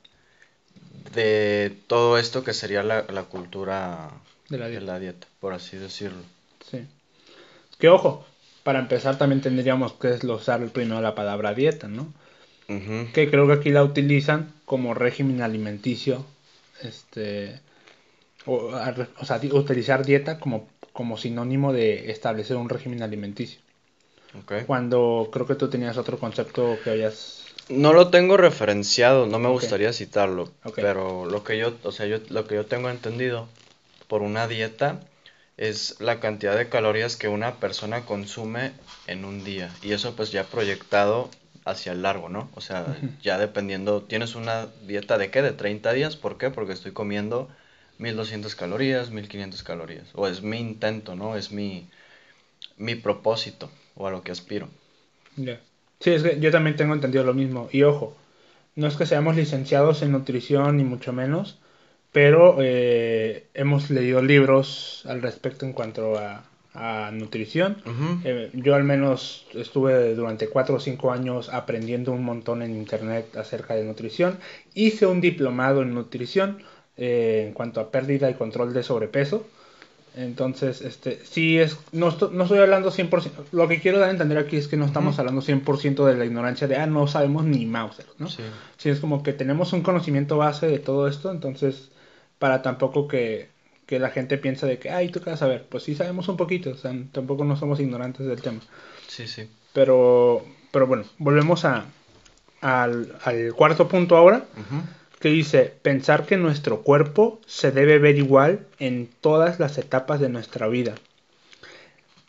de todo esto que sería la, cultura de la, dieta. por así decirlo. Sí. Que ojo, para empezar también tendríamos que desglosar primero la palabra dieta, ¿no? Que creo que aquí la utilizan como régimen alimenticio, este, o, o sea, utilizar dieta como, como sinónimo de establecer un régimen alimenticio. Cuando creo que tú tenías otro concepto que habías no lo tengo referenciado, no me gustaría citarlo, pero lo que yo, o sea, yo lo que yo tengo entendido por una dieta es la cantidad de calorías que una persona consume en un día y eso pues ya proyectado hacia el largo, ¿no? O sea, ya dependiendo, tienes una dieta de qué, de 30 días, ¿por qué? Porque estoy comiendo 1200 calorías, 1500 calorías, o es mi intento, ¿no? Es mi, mi propósito o a lo que aspiro. Ya. Sí, es que yo también tengo entendido lo mismo. Y ojo, no es que seamos licenciados en nutrición ni mucho menos, pero eh, hemos leído libros al respecto en cuanto a, nutrición. Eh, yo al menos estuve durante cuatro o cinco años aprendiendo un montón en internet acerca de nutrición. Hice un diplomado en nutrición eh, en cuanto a pérdida y control de sobrepeso. Entonces, este, sí es, no, no estoy hablando 100%, lo que quiero dar a entender aquí es que no estamos hablando 100% de la ignorancia de, ah, no sabemos ni Mauser, ¿no? Sí. sí. es como que tenemos un conocimiento base de todo esto, entonces, para tampoco que, que la gente piense de que, ay, tú qué vas a saber, pues sí sabemos un poquito, o sea, tampoco no somos ignorantes del tema. Sí, sí. Pero, pero bueno, volvemos a, al, al cuarto punto ahora, que dice, pensar que nuestro cuerpo se debe ver igual en todas las etapas de nuestra vida.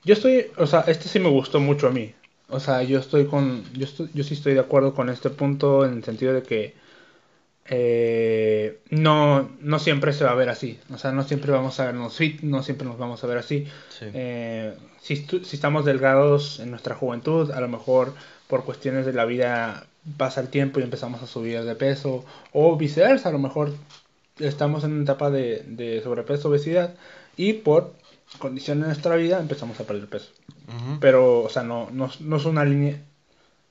Yo estoy, o sea, este sí me gustó mucho a mí. O sea, yo estoy con, yo, yo sí estoy de acuerdo con este punto en el sentido de que eh, no, no siempre se va a ver así. O sea, no siempre vamos a vernos fit, no siempre nos vamos a ver así. Eh, si, si, estamos delgados en nuestra juventud, a lo mejor por cuestiones de la vida pasa el tiempo y empezamos a subir de peso. O viceversa, a lo mejor estamos en una etapa de, de sobrepeso, obesidad y por condiciones de nuestra vida empezamos a perder peso. Pero, o sea, no, no, no, es una línea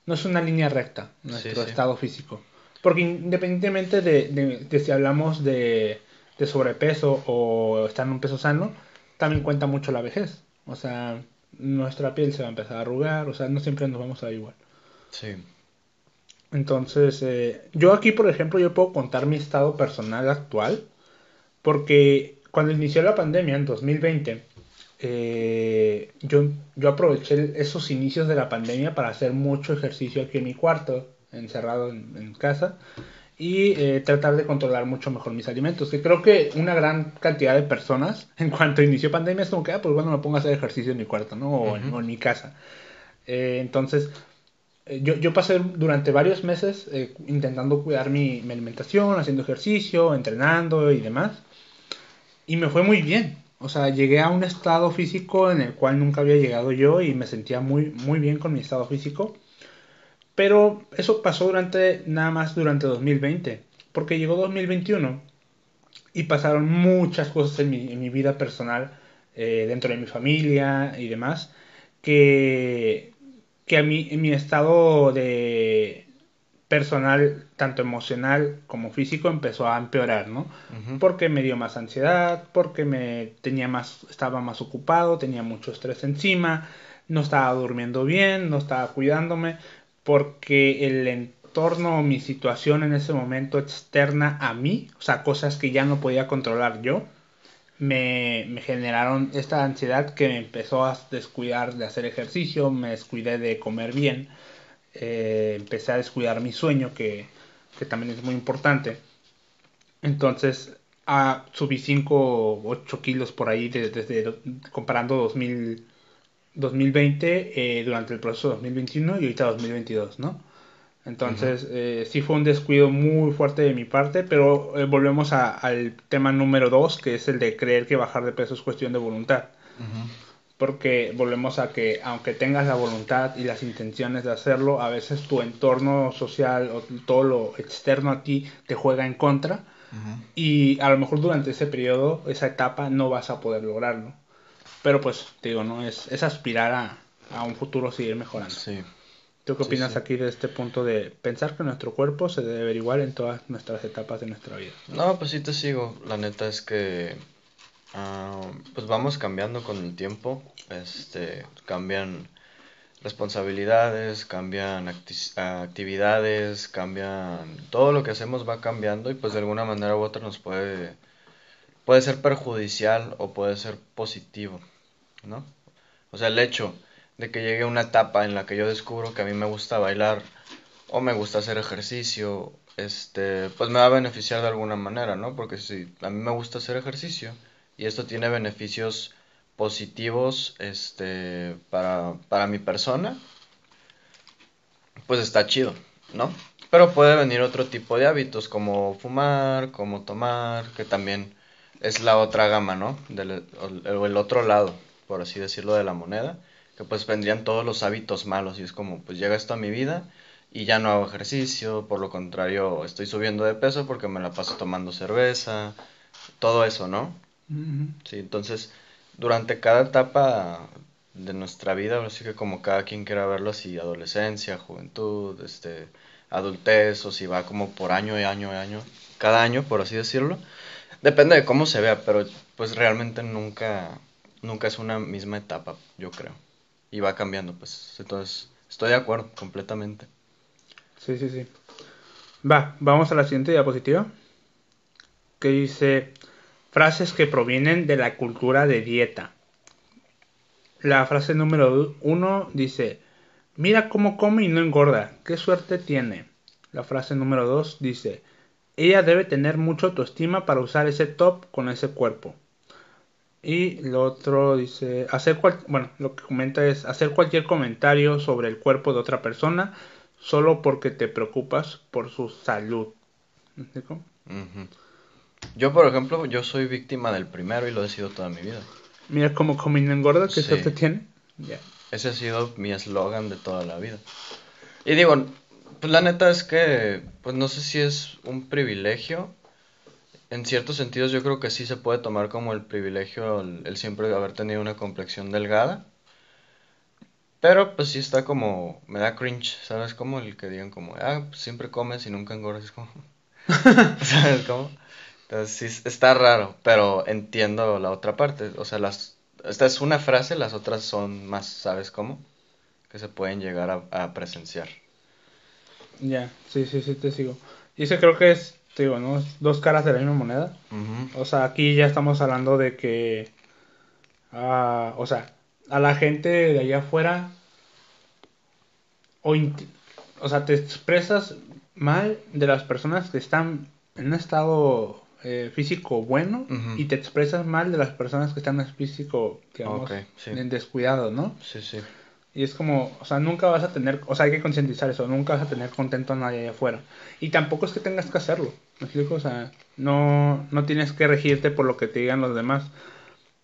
no es una línea recta nuestro estado físico. Porque independientemente de, si hablamos de, sobrepeso o estar en un peso sano, también cuenta mucho la vejez. O sea, nuestra piel se va a empezar a arrugar, o sea, no siempre nos vamos a ver igual. Sí. Entonces, eh, yo aquí, por ejemplo, yo puedo contar mi estado personal actual, porque cuando inició la pandemia en 2020, eh, yo, yo aproveché esos inicios de la pandemia para hacer mucho ejercicio aquí en mi cuarto encerrado en, casa y eh, tratar de controlar mucho mejor mis alimentos. Que creo que una gran cantidad de personas, *laughs* en cuanto inició pandemia, es como que, ah, pues bueno, me pongo a hacer ejercicio en mi cuarto, ¿no? O, en, mi casa. Eh, entonces, yo, yo, pasé durante varios meses intentando cuidar mi, mi, alimentación, haciendo ejercicio, entrenando y demás. Y me fue muy bien. O sea, llegué a un estado físico en el cual nunca había llegado yo y me sentía muy, muy bien con mi estado físico. Pero eso pasó durante nada más durante 2020, porque llegó 2021 y pasaron muchas cosas en mi, vida personal, eh, dentro de mi familia y demás, que, que a mí, en mi estado de personal, tanto emocional como físico, empezó a empeorar, ¿no? Porque me dio más ansiedad, porque me tenía más, estaba más ocupado, tenía mucho estrés encima, no estaba durmiendo bien, no estaba cuidándome, porque el entorno o mi situación en ese momento externa a mí, o sea, cosas que ya no podía controlar yo, me, generaron esta ansiedad que me empezó a descuidar de hacer ejercicio, me descuidé de comer bien, eh, empecé a descuidar mi sueño, que, también es muy importante. Entonces, subí 5 o 8 kilos por ahí desde, comparando 2000 2020 eh, durante el proceso 2021 y ahorita 2022, ¿no? Entonces, eh, sí fue un descuido muy fuerte de mi parte, pero eh, volvemos al tema número dos, que es el de creer que bajar de peso es cuestión de voluntad. Porque volvemos a que aunque tengas la voluntad y las intenciones de hacerlo, a veces tu entorno social o todo lo externo a ti te juega en contra. Y a lo mejor durante ese periodo, esa etapa, no vas a poder lograrlo. Pero pues, te digo, ¿no? Es, es aspirar a, a un futuro seguir mejorando. Sí. ¿Tú qué opinas aquí de este punto de pensar que nuestro cuerpo se debe ver igual en todas nuestras etapas de nuestra vida? No, pues sí te sigo. La neta es que ah, pues vamos cambiando con el tiempo. Este, cambian responsabilidades, cambian actividades, cambian todo lo que hacemos va cambiando y pues de alguna manera u otra nos puede puede ser perjudicial o puede ser positivo. ¿no? O sea, el hecho de que llegue una etapa en la que yo descubro que a mí me gusta bailar o me gusta hacer ejercicio, este, pues me va a beneficiar de alguna manera, ¿no? Porque si a mí me gusta hacer ejercicio y esto tiene beneficios positivos este, para, para mi persona, pues está chido, ¿no? Pero puede venir otro tipo de hábitos como fumar, como tomar, que también es la otra gama, ¿no? Del, el otro lado por así decirlo, de la moneda, que pues vendrían todos los hábitos malos y es como, pues llega esto a mi vida y ya no hago ejercicio, por lo contrario, estoy subiendo de peso porque me la paso tomando cerveza, todo eso, ¿no? Sí, entonces, durante cada etapa de nuestra vida, así que como cada quien quiera verlo, si adolescencia, juventud, este, adultez, o si va como por año y año y año, cada año, por así decirlo, depende de cómo se vea, pero pues realmente nunca nunca es una misma etapa, yo creo. Y va cambiando, pues. Entonces, estoy de acuerdo, completamente. Sí, sí, sí. Va, vamos a la siguiente diapositiva. Que dice frases que provienen de la cultura de dieta. La frase número uno dice, mira cómo come y no engorda, qué suerte tiene. La frase número dos dice, ella debe tener mucha autoestima para usar ese top con ese cuerpo. Y lo otro dice, hacer cual, bueno, lo que comenta es hacer cualquier comentario sobre el cuerpo de otra persona solo porque te preocupas por su salud. Yo, por ejemplo, yo soy víctima del primero y lo he sido toda mi vida. Mira cómo comiendo engorda que Sí. se te tiene. Ese ha sido mi eslogan de toda la vida. Y digo, pues la neta es que, pues no sé si es un privilegio. En ciertos sentidos yo creo que sí se puede tomar como el privilegio el, siempre haber tenido una complexión delgada. Pero pues sí está como, me da cringe, ¿sabes? Como el que digan como, ah, pues siempre comes y nunca engordas, como, *laughs* ¿sabes cómo? Entonces sí está raro, pero entiendo la otra parte. O sea, las, esta es una frase, las otras son más, ¿sabes cómo? Que se pueden llegar a, presenciar. Ya, sí, sí, sí, te sigo. Y ese creo que es, digo, ¿no? Dos caras de la misma moneda. O sea, aquí ya estamos hablando de que, ah, o sea, a la gente de allá afuera, o, o sea, te expresas mal de las personas que están en un estado eh, físico bueno y te expresas mal de las personas que están en físico, digamos, Ok, sí. en descuidado, ¿no? Sí, sí. Y es como, o sea, nunca vas a tener, o sea, hay que concientizar eso, nunca vas a tener contento a nadie allá afuera. Y tampoco es que tengas que hacerlo, ¿me explico? O sea, no, no tienes que regirte por lo que te digan los demás.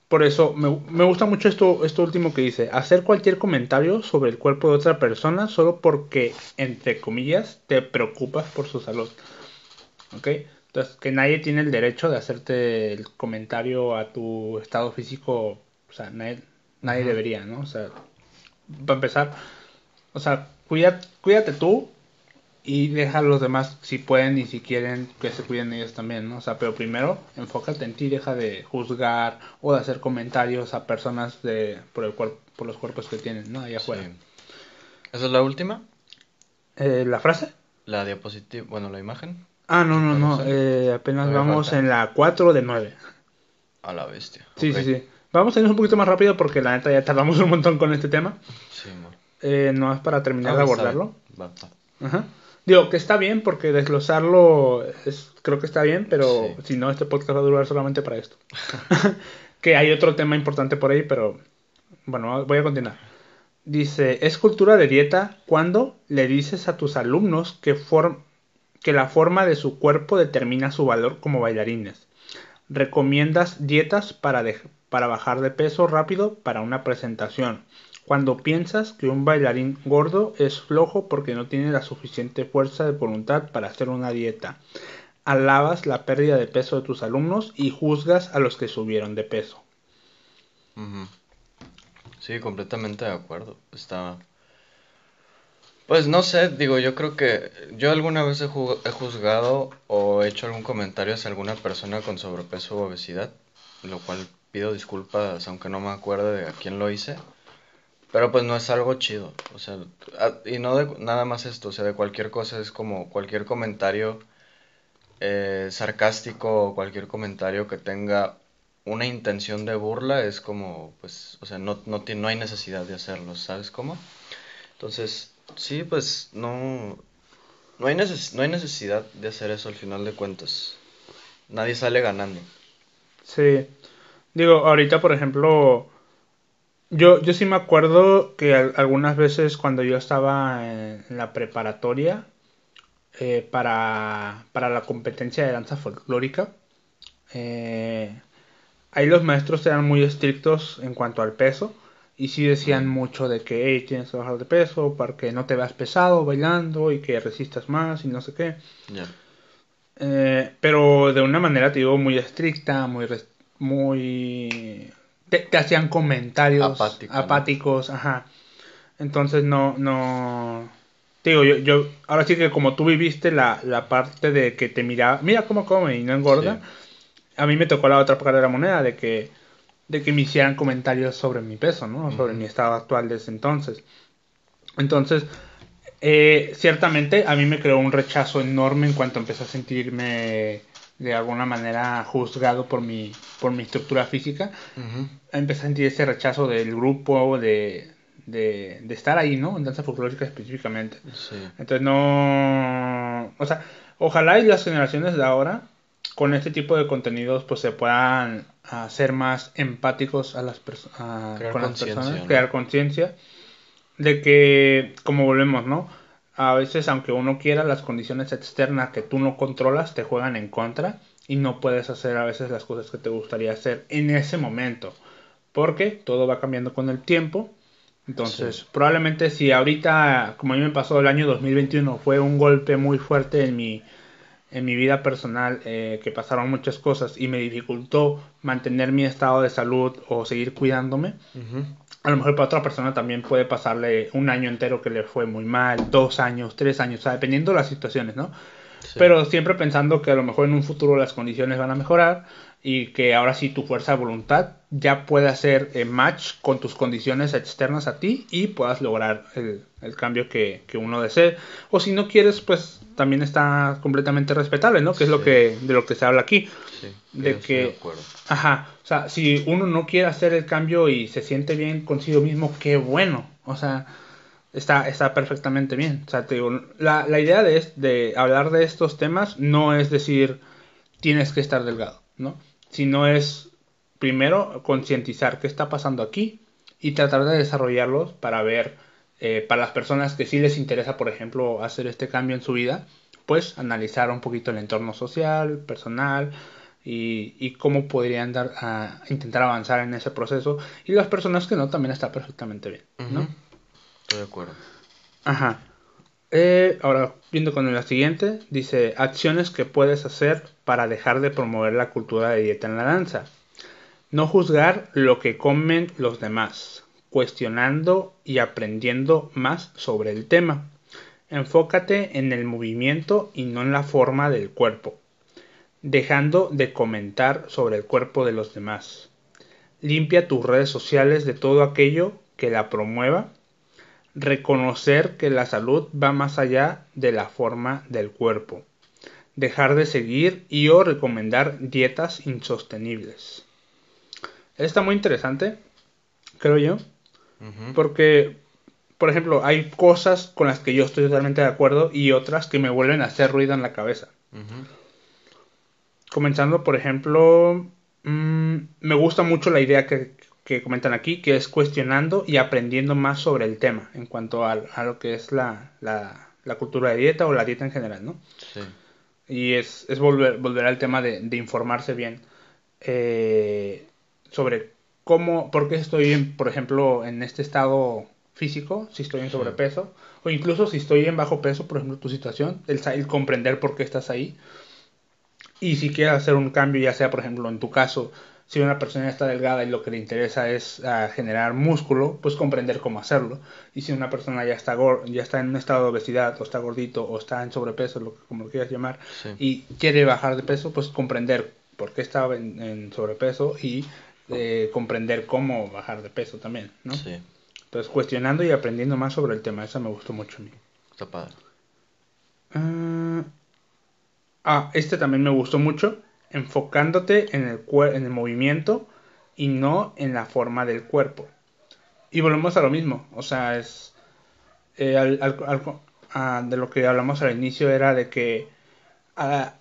Por eso me, me gusta mucho esto, esto último que dice, hacer cualquier comentario sobre el cuerpo de otra persona solo porque, entre comillas, te preocupas por su salud. ¿Ok? Entonces, que nadie tiene el derecho de hacerte el comentario a tu estado físico, o sea, nadie, nadie debería, ¿no? O sea, para empezar, o sea, cuida, cuídate tú y deja a los demás si pueden y si quieren que se cuiden ellos también, ¿no? O sea, pero primero enfócate en ti, deja de juzgar o de hacer comentarios a personas de por el cuerpo, por los cuerpos que tienen, ¿no? Allá afuera. Sí. ¿Esa es la última? Eh, ¿La frase? La diapositiva, bueno, la imagen. Ah, no, no, no, eh, apenas vamos falta. en la 4 de 9. A la bestia. Sí, sí, sí. Vamos a irnos un poquito más rápido porque la neta ya tardamos un montón con este tema. Sí, amor. Eh, no es para terminar Ah, de abordarlo. Ajá. Digo que está bien porque desglosarlo es, creo que está bien, pero Sí. si no, este podcast va a durar solamente para esto. *laughs* que hay otro tema importante por ahí, pero bueno, voy a continuar. Dice, es cultura de dieta cuando le dices a tus alumnos que, form- que la forma de su cuerpo determina su valor como bailarines. Recomiendas dietas para, dej- para bajar de peso rápido para una presentación. Cuando piensas que un bailarín gordo es flojo porque no tiene la suficiente fuerza de voluntad para hacer una dieta. Alabas la pérdida de peso de tus alumnos y juzgas a los que subieron de peso. Sí, completamente de acuerdo. Está. Pues no sé, digo, yo creo que yo alguna vez he, he juzgado o he hecho algún comentario hacia alguna persona con sobrepeso o obesidad, lo cual pido disculpas aunque no me acuerde de a quién lo hice, pero pues no es algo chido, o sea, y no de nada más esto, o sea, de cualquier cosa es como cualquier comentario eh, sarcástico o cualquier comentario que tenga una intención de burla es como, pues, o sea, no, no, no hay necesidad de hacerlo, ¿sabes cómo? Entonces, sí, pues, no, no hay neces- no hay necesidad de hacer eso al final de cuentas. Nadie sale ganando. Sí. Digo, ahorita, por ejemplo, yo, yo sí me acuerdo que al- algunas veces cuando yo estaba en la preparatoria eh, para, para la competencia de danza folclórica, eh, ahí los maestros eran muy estrictos en cuanto al peso y sí decían mucho de que hey, tienes que bajar de peso para que no te veas pesado bailando y que resistas más y no sé qué. Eh, pero de una manera, te digo, muy estricta, muy... muy... Te, te hacían comentarios Apático, ¿no? apáticos, ajá. Entonces no, no... Te digo, yo, yo, ahora sí que como tú viviste la, la parte de que te miraba, mira cómo come y no engorda, a mí me tocó la otra cara de la moneda, de que, de que me hicieran comentarios sobre mi peso, ¿no? Sobre mi estado actual desde entonces. Entonces, eh, ciertamente a mí me creó un rechazo enorme en cuanto empecé a sentirme de alguna manera juzgado por mi, por mi estructura física. Ujú. Empecé a sentir ese rechazo del grupo, de, de, de estar ahí, ¿no? En danza folclórica específicamente. Sí. Entonces no... O sea, Ojalá y las generaciones de ahora, con este tipo de contenidos, pues se puedan hacer más empáticos a las, personas con las personas, crear conciencia de que, como volvemos, ¿no? A veces, aunque uno quiera, las condiciones externas que tú no controlas te juegan en contra y no puedes hacer a veces las cosas que te gustaría hacer en ese momento. Porque todo va cambiando con el tiempo. Entonces, probablemente si ahorita, como a mí me pasó el año 2021, fue un golpe muy fuerte en mi, en mi vida personal, eh, que pasaron muchas cosas y me dificultó mantener mi estado de salud o seguir cuidándome a lo mejor para otra persona también puede pasarle un año entero que le fue muy mal, dos años, tres años, dependiendo de las situaciones, ¿no? Pero siempre pensando que a lo mejor en un futuro las condiciones van a mejorar y que ahora sí tu fuerza de voluntad ya puede hacer eh, match con tus condiciones externas a ti y puedas lograr el, cambio que, uno desee. O si no quieres, pues también está completamente respetable, ¿no? Que es lo que, de lo que se habla aquí. Sí, de que, ajá, o sea, si uno no quiere hacer el cambio y se siente bien consigo mismo, qué bueno, o sea, está, está perfectamente bien. O sea, te digo, la, la idea de, de hablar de estos temas no es decir tienes que estar delgado, ¿no? Sino es primero concientizar qué está pasando aquí y tratar de desarrollarlos para ver, eh, para las personas que sí les interesa, por ejemplo, hacer este cambio en su vida, pues analizar un poquito el entorno social, personal, y, cómo podrían dar a intentar avanzar en ese proceso. Y las personas que no, también está perfectamente bien, ¿no? Estoy de acuerdo. Ajá. Eh, ahora, viendo con la siguiente, dice acciones que puedes hacer para dejar de promover la cultura de dieta en la danza. No juzgar lo que comen los demás, cuestionando y aprendiendo más sobre el tema. Enfócate en el movimiento y no en la forma del cuerpo dejando de comentar sobre el cuerpo de los demás. Limpia tus redes sociales de todo aquello que la promueva. Reconocer que la salud va más allá de la forma del cuerpo. Dejar de seguir y o recomendar dietas insostenibles. Está muy interesante, creo yo. Porque, por ejemplo, hay cosas con las que yo estoy totalmente de acuerdo y otras que me vuelven a hacer ruido en la cabeza. Comenzando, por ejemplo, mm, me gusta mucho la idea que, comentan aquí, que es cuestionando y aprendiendo más sobre el tema en cuanto a, lo que es la, cultura de dieta o la dieta en general, ¿no? Sí. Y es, volver, volver al tema de, informarse bien eh, sobre cómo, por qué estoy, por ejemplo, en este estado físico, si estoy en sobrepeso, o incluso si estoy en bajo peso, por ejemplo, tu situación, el, el comprender por qué estás ahí. Y si quieres hacer un cambio, ya sea por ejemplo en tu caso, si una persona está delgada y lo que le interesa es ah, generar músculo, pues comprender cómo hacerlo. Y si una persona ya está ya está en un estado de obesidad o está gordito o está en sobrepeso, lo que, como lo quieras llamar, y quiere bajar de peso, pues comprender por qué estaba en, sobrepeso y eh, comprender cómo bajar de peso también, ¿no? Sí. Entonces cuestionando y aprendiendo más sobre el tema, eso me gustó mucho a mí. Está padre. Ah, Ah, este también me gustó mucho. Enfocándote en el, en el movimiento y no en la forma del cuerpo. Y volvemos a lo mismo. O sea, es. Eh, ah, de lo que hablamos al inicio era de que ah,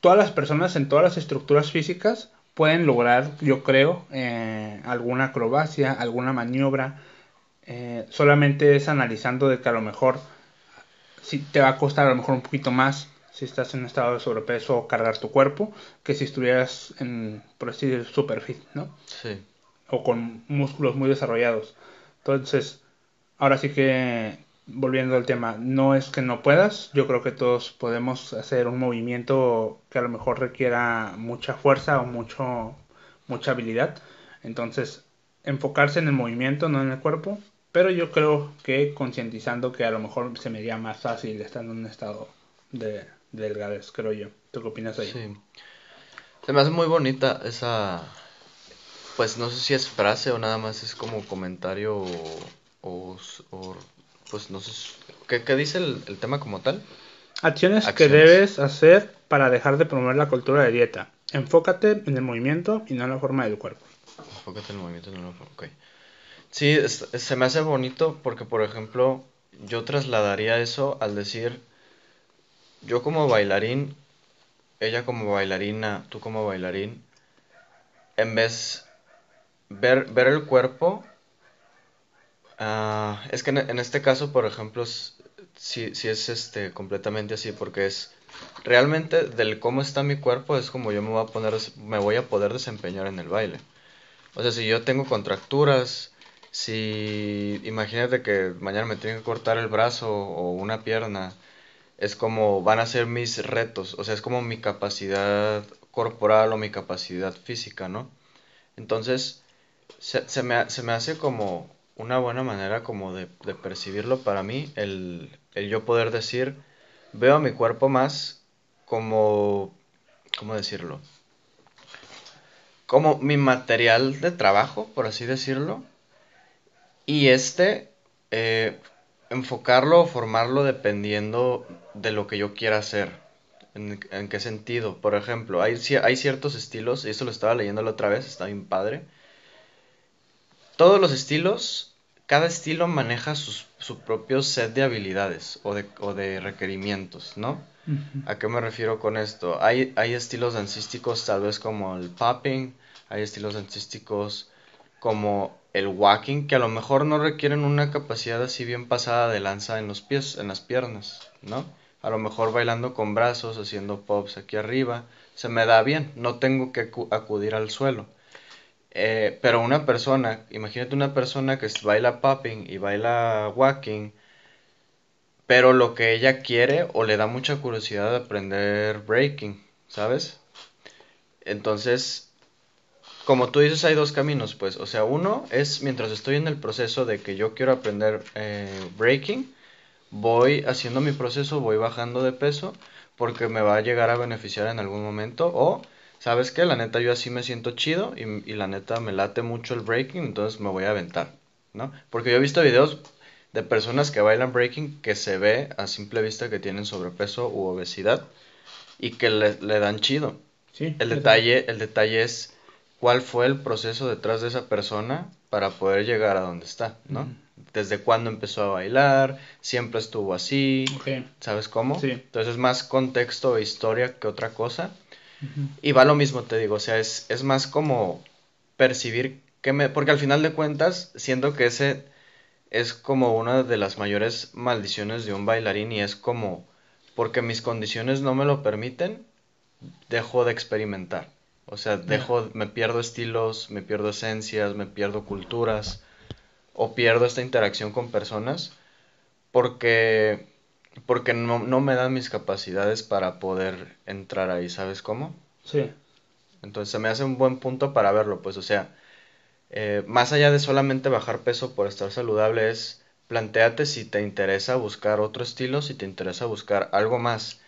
todas las personas en todas las estructuras físicas pueden lograr, yo creo, eh, alguna acrobacia, alguna maniobra. Eh, solamente es analizando de que a lo mejor si te va a costar a lo mejor un poquito más si estás en un estado de sobrepeso, cargar tu cuerpo, que si estuvieras en, por así decirlo, super fit, ¿no? Sí. O con músculos muy desarrollados. Entonces, ahora sí que, volviendo al tema, no es que no puedas, yo creo que todos podemos hacer un movimiento que a lo mejor requiera mucha fuerza o mucho, mucha habilidad. Entonces, enfocarse en el movimiento, no en el cuerpo, pero yo creo que concientizando que a lo mejor se me haría más fácil estar en un estado de delgadas, creo yo. ¿Tú qué opinas ahí? Sí. Se me hace muy bonita esa, pues no sé si es frase o nada más es como comentario o, pues no sé, ¿qué, dice el, tema como tal? Acciones, que debes hacer para dejar de promover la cultura de dieta. Enfócate en el movimiento y no en la forma del cuerpo. Enfócate en el movimiento y no en la forma, ok. Sí, se me hace bonito porque, por ejemplo, yo trasladaría eso al decir yo como bailarín, ella como bailarina, tú como bailarín, en vez ver, ver el cuerpo, ah, es que en, este caso, por ejemplo, si sí, es este completamente así, porque es realmente del cómo está mi cuerpo es como yo me voy a poner, me voy a poder desempeñar en el baile. O sea, si yo tengo contracturas, si imagínate que mañana me tienen que cortar el brazo o una pierna, es como van a ser mis retos, o sea, es como mi capacidad corporal o mi capacidad física, ¿no? Entonces, se, me, hace como una buena manera como de, percibirlo para mí, el, el, yo poder decir, veo a mi cuerpo más como, ¿cómo decirlo? Como mi material de trabajo, por así decirlo, y este, eh, enfocarlo o formarlo dependiendo de lo que yo quiera hacer. ¿En, qué sentido? Por ejemplo, hay, hay ciertos estilos, y eso lo estaba leyendo la otra vez, está bien padre. Todos los estilos, cada estilo maneja su propio set de habilidades o de, o de requerimientos, ¿no? ¿A qué me refiero con esto? Hay, hay estilos dancísticos tal vez como el popping, hay estilos dancísticos como el walking, que a lo mejor no requieren una capacidad así bien pasada de lanza en los pies, en las piernas, ¿no? A lo mejor bailando con brazos, haciendo pops aquí arriba, se me da bien, no tengo que acudir al suelo. Eh, pero una persona, imagínate una persona que baila popping y baila walking, pero lo que ella quiere o le da mucha curiosidad de aprender breaking, ¿sabes? Entonces, como tú dices, hay dos caminos, pues. O sea, uno es mientras estoy en el proceso de que yo quiero aprender eh, breaking, voy haciendo mi proceso, voy bajando de peso, porque me va a llegar a beneficiar en algún momento. O, ¿sabes qué? La neta, yo así me siento chido y, la neta me late mucho el breaking, entonces me voy a aventar, ¿no? Porque yo he visto videos de personas que bailan breaking que se ve a simple vista que tienen sobrepeso u obesidad y que le, le dan chido. Sí, el detalle, el detalle es cuál fue el proceso detrás de esa persona para poder llegar a donde está, ¿no? Desde cuándo empezó a bailar, siempre estuvo así, ¿sabes cómo? Sí. Entonces es más contexto e historia que otra cosa. Y va lo mismo, te digo, o sea, es, es más como percibir que me... Porque al final de cuentas, siento que ese es como una de las mayores maldiciones de un bailarín y es como, porque mis condiciones no me lo permiten, dejo de experimentar. O sea, dejo, me pierdo estilos, me pierdo esencias, me pierdo culturas o pierdo esta interacción con personas porque, porque no, me dan mis capacidades para poder entrar ahí, ¿sabes cómo? Sí. Entonces se me hace un buen punto para verlo, pues, o sea, eh, más allá de solamente bajar peso por estar saludable es planteate si te interesa buscar otro estilo, si te interesa buscar algo más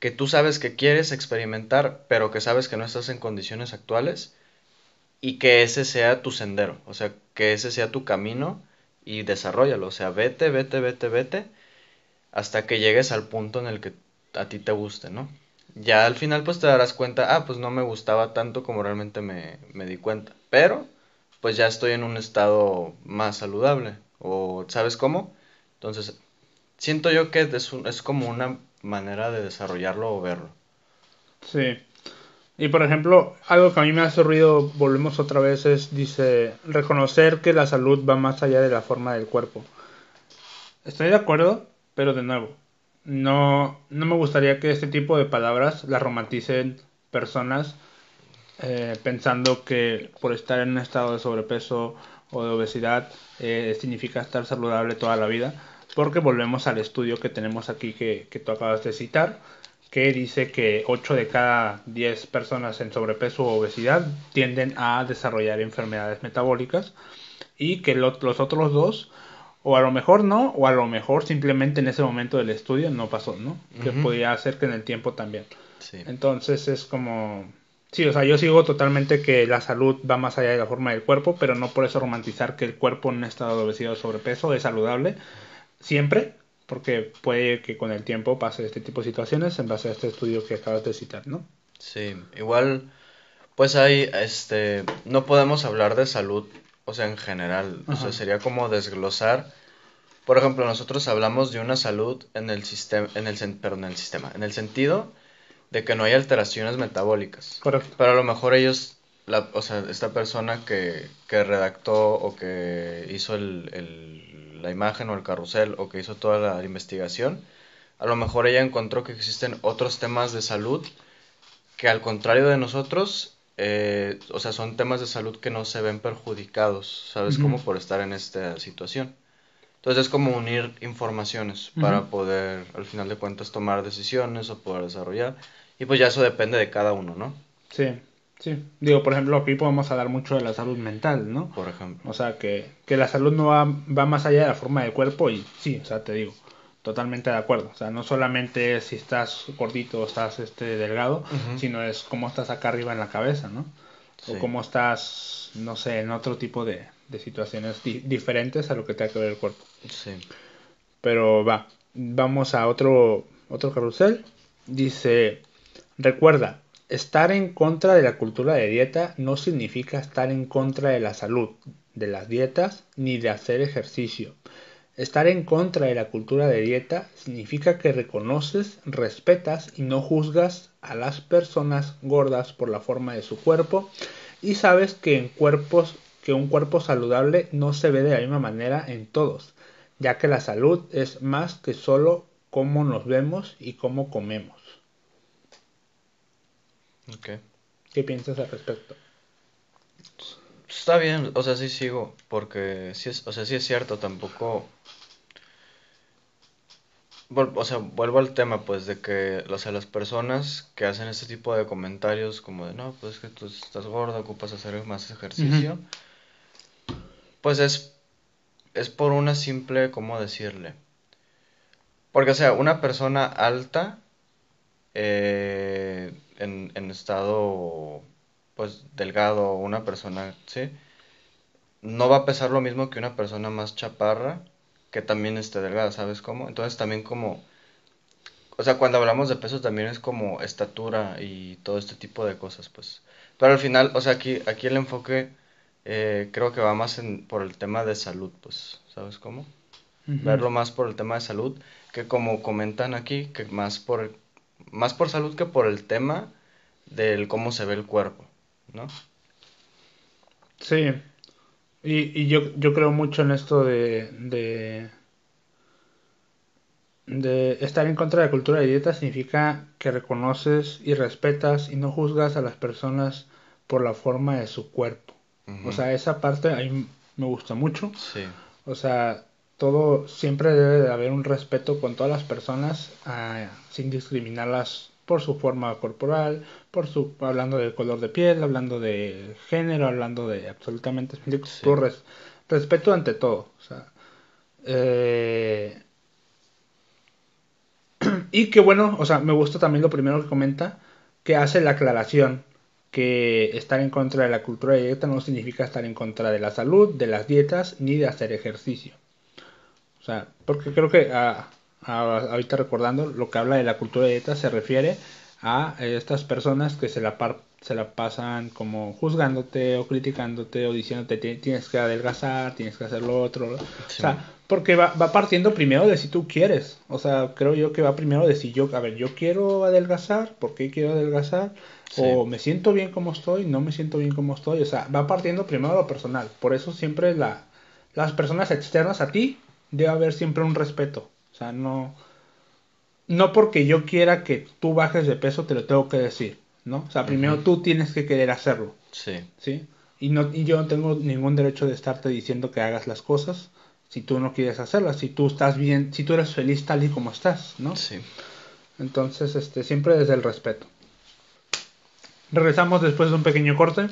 que tú sabes que quieres experimentar, pero que sabes que no estás en condiciones actuales y que ese sea tu sendero, o sea, que ese sea tu camino y desarrollalo, o sea, vete, vete, vete, vete, hasta que llegues al punto en el que a ti te guste, ¿no? Ya al final pues te darás cuenta, ah, pues no me gustaba tanto como realmente me, me di cuenta, pero pues ya estoy en un estado más saludable, o ¿sabes cómo? Entonces, siento yo que es, es como una manera de desarrollarlo o verlo. Sí. Y por ejemplo, algo que a mí me hace ruido, volvemos otra vez, es, dice, reconocer que la salud va más allá de la forma del cuerpo. Estoy de acuerdo, pero de nuevo, no, no me gustaría que este tipo de palabras las romanticen personas eh, pensando que por estar en un estado de sobrepeso o de obesidad eh, significa estar saludable toda la vida porque volvemos al estudio que tenemos aquí que, que tú acabas de citar, que dice que 8 de cada 10 personas en sobrepeso o obesidad tienden a desarrollar enfermedades metabólicas y que los otros dos, o a lo mejor no, o a lo mejor simplemente en ese momento del estudio no pasó, ¿no? Que podía ser que en el tiempo también. Entonces es como... Sí, o sea, yo sigo totalmente que la salud va más allá de la forma del cuerpo, pero no por eso romantizar que el cuerpo en un estado de obesidad o sobrepeso es saludable, siempre, porque puede que con el tiempo pase este tipo de situaciones en base a este estudio que acabas de citar, ¿no? Sí, igual, pues hay, este, no podemos hablar de salud, o sea, en general, o sea, sería como desglosar por ejemplo, nosotros hablamos de una salud en el sistema, en el, perdón, en el sistema, en el sentido de que no hay alteraciones metabólicas. Correcto. Pero a lo mejor ellos, la, o sea, esta persona que, que redactó o que hizo el, el, la imagen o el carrusel o que hizo toda la investigación, a lo mejor ella encontró que existen otros temas de salud que al contrario de nosotros, eh, o sea, son temas de salud que no se ven perjudicados, ¿sabes? Como por estar en esta situación. Entonces es como unir informaciones para poder, al final de cuentas, tomar decisiones o poder desarrollar. Y pues ya eso depende de cada uno, ¿no? Sí, sí. Digo, por ejemplo, aquí podemos hablar mucho de la salud mental, ¿no? Por ejemplo. O sea, que, que la salud no va, va más allá de la forma del cuerpo y sí, o sea, te digo, totalmente de acuerdo. O sea, no solamente si estás gordito o estás este, delgado, sino es cómo estás acá arriba en la cabeza, ¿no? O cómo estás, no sé, en otro tipo de, de situaciones diferentes a lo que te que ver el cuerpo. Sí. Pero va, vamos a otro, otro carrusel. Dice, recuerda, estar en contra de la cultura de dieta no significa estar en contra de la salud, de las dietas, ni de hacer ejercicio. Estar en contra de la cultura de dieta significa que reconoces, respetas y no juzgas a las personas gordas por la forma de su cuerpo y sabes que en cuerpos que un cuerpo saludable no se ve de la misma manera en todos, ya que la salud es más que solo cómo nos vemos y cómo comemos. ¿Qué piensas al respecto? Está bien, o sea, sí sigo, porque sí es, o sea, sí es cierto, tampoco o sea, vuelvo al tema, pues, de que, o sea, las personas que hacen este tipo de comentarios como de, no, pues que tú estás gorda, ocupas hacer más ejercicio, pues es, es por una simple, ¿cómo decirle? Porque, o sea, una persona alta, eh, en, en estado, pues, delgado, una persona, ¿sí? No va a pesar lo mismo que una persona más chaparra, que también esté delgada, ¿sabes cómo? Entonces también como, o sea, cuando hablamos de peso también es como estatura y todo este tipo de cosas, pues. Pero al final, o sea, aquí, aquí el enfoque eh, creo que va más en, por el tema de salud, pues, ¿sabes cómo? Verlo más por el tema de salud, que como comentan aquí, que más por, más por salud que por el tema del cómo se ve el cuerpo, ¿no? Sí, y, y yo, yo creo mucho en esto de, de, de estar en contra de la cultura de dieta significa que reconoces y respetas y no juzgas a las personas por la forma de su cuerpo. O sea, esa parte a mí me gusta mucho. Sí. O sea, todo, siempre debe de haber un respeto con todas las personas ah, sin discriminarlas por su forma corporal, por su hablando del color de piel, hablando de género, hablando de absolutamente respeto ante todo. O sea, eh, *clears throat* y que bueno, o sea, me gusta también lo primero que comenta, que hace la aclaración que estar en contra de la cultura dieta no significa estar en contra de la salud, de las dietas, ni de hacer ejercicio. O sea, porque creo que ah, ah, ahorita recordando, lo que habla de la cultura de dieta se refiere a estas personas que se la, se la pasan como juzgándote o criticándote o diciéndote tienes que adelgazar, tienes que hacer lo otro. O sea, porque va, va, partiendo primero de si tú quieres. O sea, creo yo que va primero de si yo, a ver, yo quiero adelgazar, ¿por qué quiero adelgazar? O me siento bien como estoy, no me siento bien como estoy. O sea, va partiendo primero de lo personal. Por eso siempre la, las personas externas a ti debe haber siempre un respeto. O sea, no, no porque yo quiera que tú bajes de peso te lo tengo que decir, ¿no? O sea, primero tú tienes que querer hacerlo. Sí. ¿Sí? Y, no, y yo no tengo ningún derecho de estarte diciendo que hagas las cosas si tú no quieres hacerlas, si tú estás bien, si tú eres feliz tal y como estás, ¿no? Sí. Entonces, este, siempre desde el respeto. Regresamos después de un pequeño corte.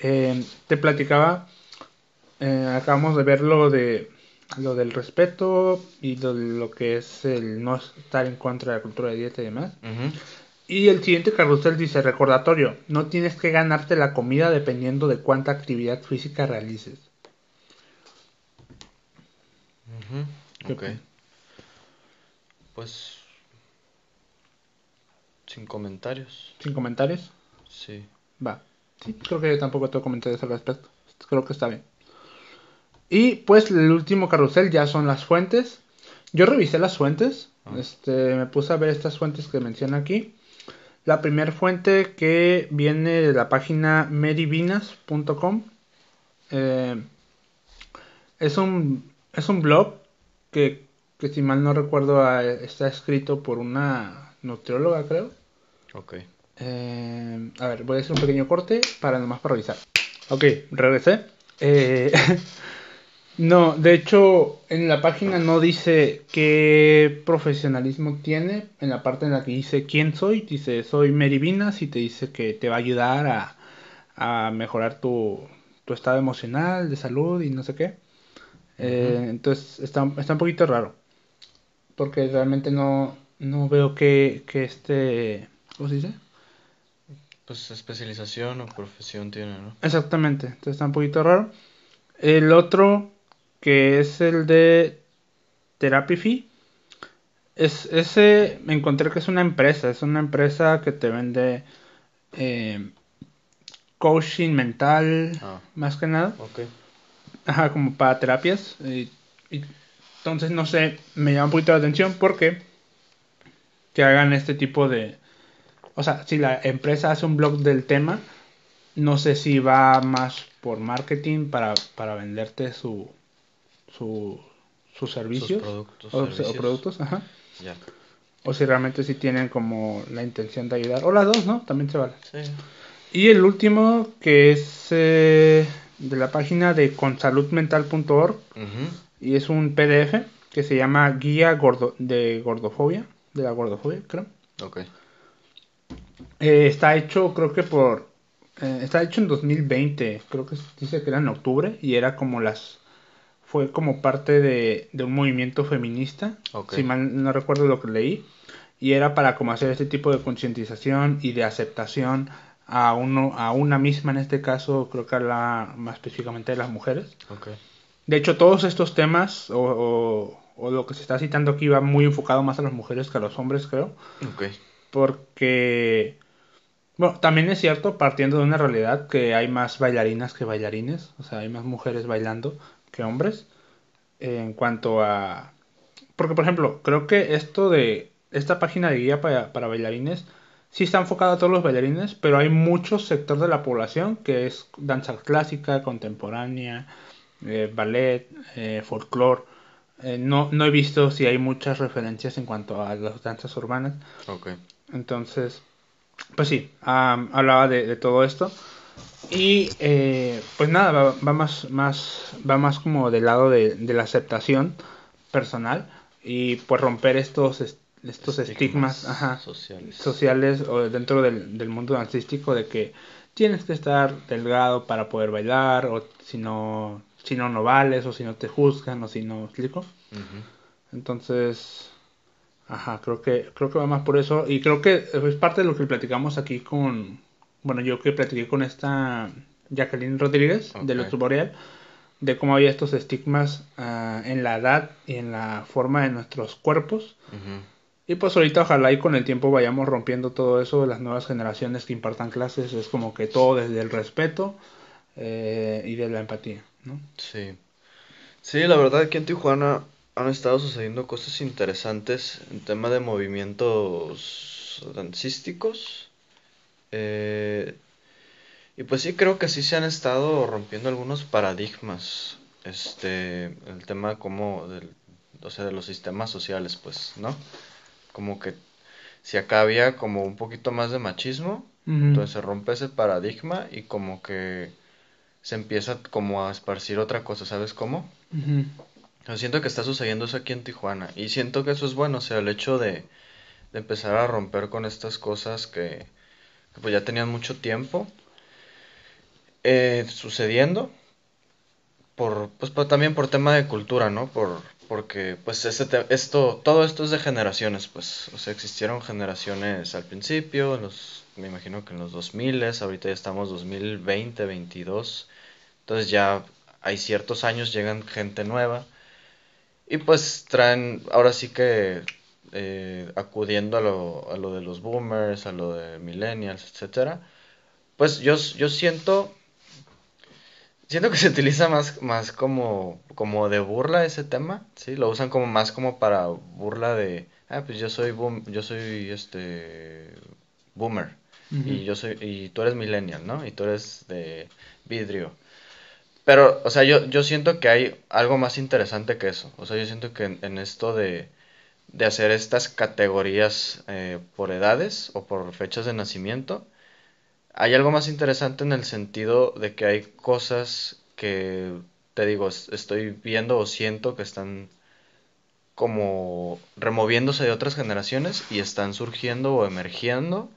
Eh, te platicaba, eh, acabamos de ver lo, de, lo del respeto y lo, lo, que es el no estar en contra de la cultura de dieta y demás. Y el siguiente carrusel dice, recordatorio, no tienes que ganarte la comida dependiendo de cuánta actividad física realices. Ok. Pues... Sin comentarios. ¿Sin comentarios? Sí. Va. Sí, creo que tampoco tengo comentarios al respecto. Creo que está bien. Y pues el último carrusel ya son las fuentes. Yo revisé las fuentes. Ah. Este, me puse a ver estas fuentes que menciona aquí. La primera fuente que viene de la página medivinas.com. Eh, es, un, es un blog que, que si mal no recuerdo ah, está escrito por una nutrióloga creo. Ok. Eh, a ver, voy a hacer un pequeño corte para nomás para revisar. Ok, regresé. Eh, *laughs* no, de hecho, en la página no dice qué profesionalismo tiene. En la parte en la que dice quién soy, dice soy Merivinas y te dice que te va a ayudar a, a mejorar tu, tu estado emocional, de salud y no sé qué. Eh. Entonces está, está un poquito raro. Porque realmente no, no veo que, que este... ¿Cómo se dice? Pues especialización o profesión tiene, ¿no? Exactamente, entonces está un poquito raro. El otro, que es el de Therapy es, ese me encontré que es una empresa, es una empresa que te vende eh, coaching mental, Ah. más que nada. Ajá, como para terapias. y- y entonces, no sé, me llama un poquito la atención porque que hagan este tipo de... O sea, si la empresa hace un blog del tema, no sé si va más por marketing para, para venderte su, su, sus servicios productos, o, productos, ajá. Ya. O si realmente sí tienen como la intención de ayudar. O las dos, ¿no? También se vale. Sí. Y el último, que es eh, de la página de consaludmental.org, Ujú. y es un PDF que se llama Guía gordo de Gordofobia, de la gordofobia, creo. Ok. Eh, está hecho, creo que por. eh, está hecho en 2020, creo que dice que era en octubre, y era como las. Fue como parte de, de un movimiento feminista, si mal no recuerdo lo que leí, y era para como hacer este tipo de concientización y de aceptación a uno a una misma en este caso, creo que habla más específicamente de las mujeres. De hecho, todos estos temas, o, o- o lo que se está citando aquí, va muy enfocado más a las mujeres que a los hombres, creo. Porque, bueno, también es cierto, partiendo de una realidad, que hay más bailarinas que bailarines. O sea, hay más mujeres bailando que hombres. En cuanto a... Porque, por ejemplo, creo que esto de... Esta página de guía para, para bailarines sí está enfocada a todos los bailarines, pero hay mucho sector de la población que es danza clásica, contemporánea, eh, ballet, eh, folclore. Eh, no, no he visto si hay muchas referencias en cuanto a las danzas urbanas. Ok. Entonces, pues sí, am, hablaba de, de todo esto. Y eh, pues nada, va, va más, más, va más como del lado de, de la aceptación personal y pues romper estos, est- estos estigmas, ajá, sociales. sociales o dentro del, del mundo artístico de que tienes que estar delgado para poder bailar o si no, si no, no vales o si no te juzgan o si no, ¿me explico? Entonces, ajá, creo que creo que va más por eso y creo que es parte de lo que platicamos aquí con, bueno, yo que platiqué con esta Jacqueline Rodríguez de. Luz Boreal, de cómo había estos estigmas ah, en la edad y en la forma de nuestros cuerpos. Y pues ahorita ojalá y con el tiempo vayamos rompiendo todo eso, las nuevas generaciones que impartan clases, es como que todo desde el respeto eh, y de la empatía, ¿no? Sí. Sí, la verdad aquí en Tijuana han estado sucediendo cosas interesantes en tema de movimientos dancísticos. Eh, y pues sí, creo que sí se han estado rompiendo algunos paradigmas. Este, el tema como del, o sea, de los sistemas sociales, pues, ¿no? Como que si acá había como un poquito más de machismo, entonces se rompe ese paradigma y como que se empieza como a esparcir otra cosa, ¿sabes cómo? Sea, siento que está sucediendo eso aquí en Tijuana y siento que eso es bueno, o sea, el hecho de, de empezar a romper con estas cosas que, que pues ya tenían mucho tiempo eh, sucediendo por pues también por tema de cultura, ¿no? Por porque pues este te- esto todo esto es de generaciones, pues, o sea, existieron generaciones al principio, los me imagino que en los 2000, ahorita ya estamos 2020, 22. Entonces ya hay ciertos años llegan gente nueva y pues traen ahora sí que eh, acudiendo a lo, a lo de los boomers, a lo de millennials, etcétera. Pues yo, yo siento siento que se utiliza más, más como, como de burla ese tema, ¿sí? Lo usan como más como para burla de, ah, pues yo soy boom, yo soy este boomer y yo soy y tú eres millennial, ¿no? Y tú eres de vidrio. Pero, o sea, yo, yo siento que hay algo más interesante que eso. O sea, yo siento que en, esto de, de, hacer estas categorías eh, por edades o por fechas de nacimiento, hay algo más interesante en el sentido de que hay cosas que, te digo, estoy viendo o siento que están como removiéndose de otras generaciones y están surgiendo o emergiendo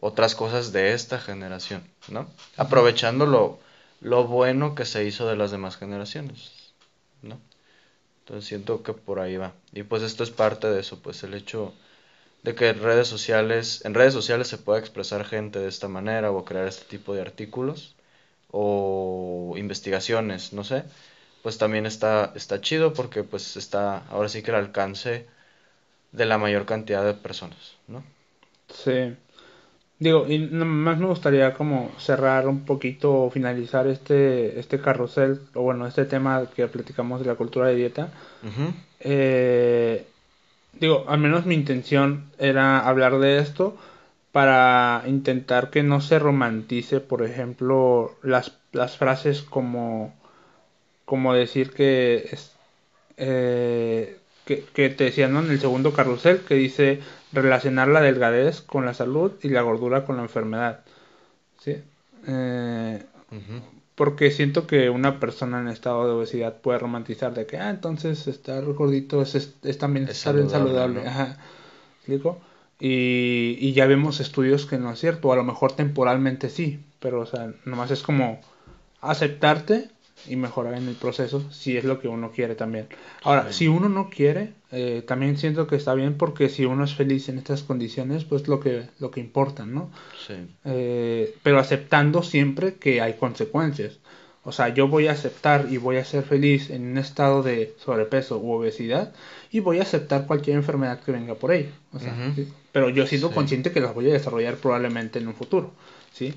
otras cosas de esta generación, ¿no? Aprovechando lo, lo bueno que se hizo de las demás generaciones. Entonces siento que por ahí va. Y pues esto es parte de eso, pues el hecho de que en redes sociales, en redes sociales se pueda expresar gente de esta manera o crear este tipo de artículos o investigaciones, no sé, pues también está, está chido porque pues está ahora sí que el alcance de la mayor cantidad de personas, ¿no? Sí. Digo, y más me gustaría como cerrar un poquito o finalizar este, este carrusel, o bueno, este tema que platicamos de la cultura de dieta. eh, digo, al menos mi intención era hablar de esto para intentar que no se romantice, por ejemplo, las, las frases como, como decir que, es, eh, que, que, te decían ¿no? en el segundo carrusel, que dice relacionar la delgadez con la salud y la gordura con la enfermedad. ¿sí? Eh, porque siento que una persona en estado de obesidad puede romantizar de que, ah, entonces estar gordito es, es, también estar saludable. Ajá. Y, y ya vemos estudios que no es cierto, a lo mejor temporalmente sí, pero o sea, nomás es como aceptarte y mejorar en el proceso si es lo que uno quiere también. Ahora, si uno no quiere, eh, también siento que está bien porque si uno es feliz en estas condiciones, pues lo que, lo que importa, ¿no? Sí. Eh, pero aceptando siempre que hay consecuencias. O sea, yo voy a aceptar y voy a ser feliz en un estado de sobrepeso u obesidad y voy a aceptar cualquier enfermedad que venga por ahí. O sea, Pero yo siento consciente que las voy a desarrollar probablemente en un futuro, ¿sí?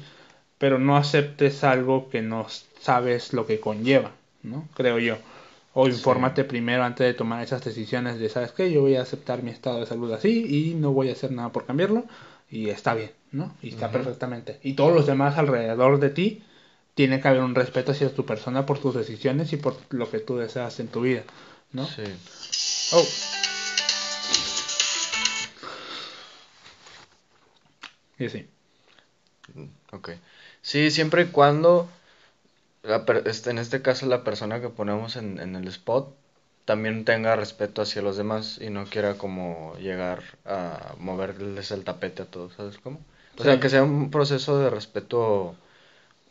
Pero no aceptes algo que no sabes lo que conlleva, ¿no? Creo yo. O infórmate primero antes de tomar esas decisiones de, ¿sabes qué? Yo voy a aceptar mi estado de salud así y no voy a hacer nada por cambiarlo y está bien, ¿no? Y está perfectamente. Y todos los demás alrededor de ti, tiene que haber un respeto hacia tu persona por tus decisiones y por lo que tú deseas en tu vida, ¿no? Sí. Oh. Y sí. Ok. Sí, siempre y cuando este, en este caso la persona que ponemos en, en el spot también tenga respeto hacia los demás y no quiera como llegar a moverles el tapete a todos, ¿sabes cómo? O sea, que sea un proceso de respeto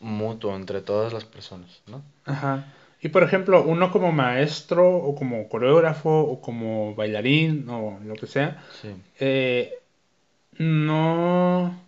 mutuo entre todas las personas, ¿no? Ajá. Y por ejemplo, uno como maestro o como coreógrafo o como bailarín o lo que sea, eh, no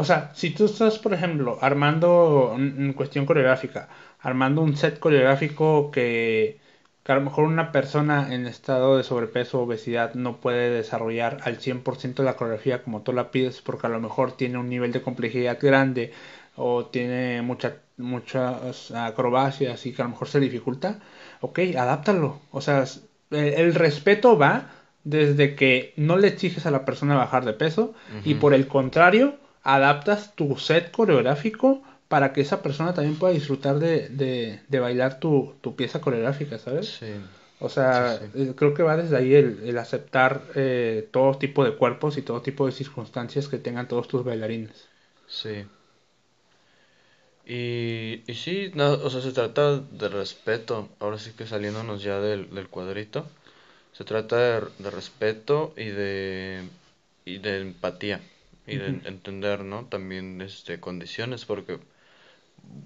o sea, si tú estás, por ejemplo, armando, en cuestión coreográfica, armando un set coreográfico que, a lo mejor una persona en estado de sobrepeso o obesidad no puede desarrollar al 100% la coreografía como tú la pides porque a lo mejor tiene un nivel de complejidad grande o tiene mucha, muchas acrobacias y que a lo mejor se dificulta, ok, adáptalo. O sea, el, respeto va desde que no le exiges a la persona bajar de peso y por el contrario, adaptas tu set coreográfico para que esa persona también pueda disfrutar de, bailar tu, pieza coreográfica, ¿sabes? Sí. O sea, eh, creo que va desde ahí el, aceptar eh, todo tipo de cuerpos y todo tipo de circunstancias que tengan todos tus bailarines. Sí. Y, y sí, no, o sea, se trata de respeto, ahora sí que saliéndonos ya del, del cuadrito, se trata de, de respeto y de, y de empatía y de entender, ¿no? También este condiciones porque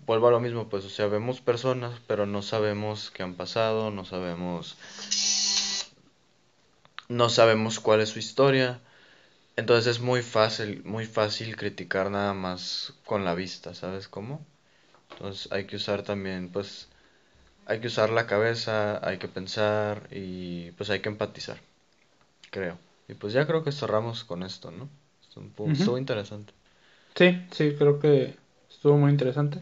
vuelvo a lo mismo, pues o sea, vemos personas, pero no sabemos qué han pasado, no sabemos no sabemos cuál es su historia. Entonces es muy fácil, muy fácil criticar nada más con la vista, ¿sabes cómo? Entonces hay que usar también, pues, hay que usar la cabeza, hay que pensar y pues hay que empatizar, creo. Y pues ya creo que cerramos con esto, ¿no? Estuvo interesante. Sí, sí, creo que estuvo muy interesante.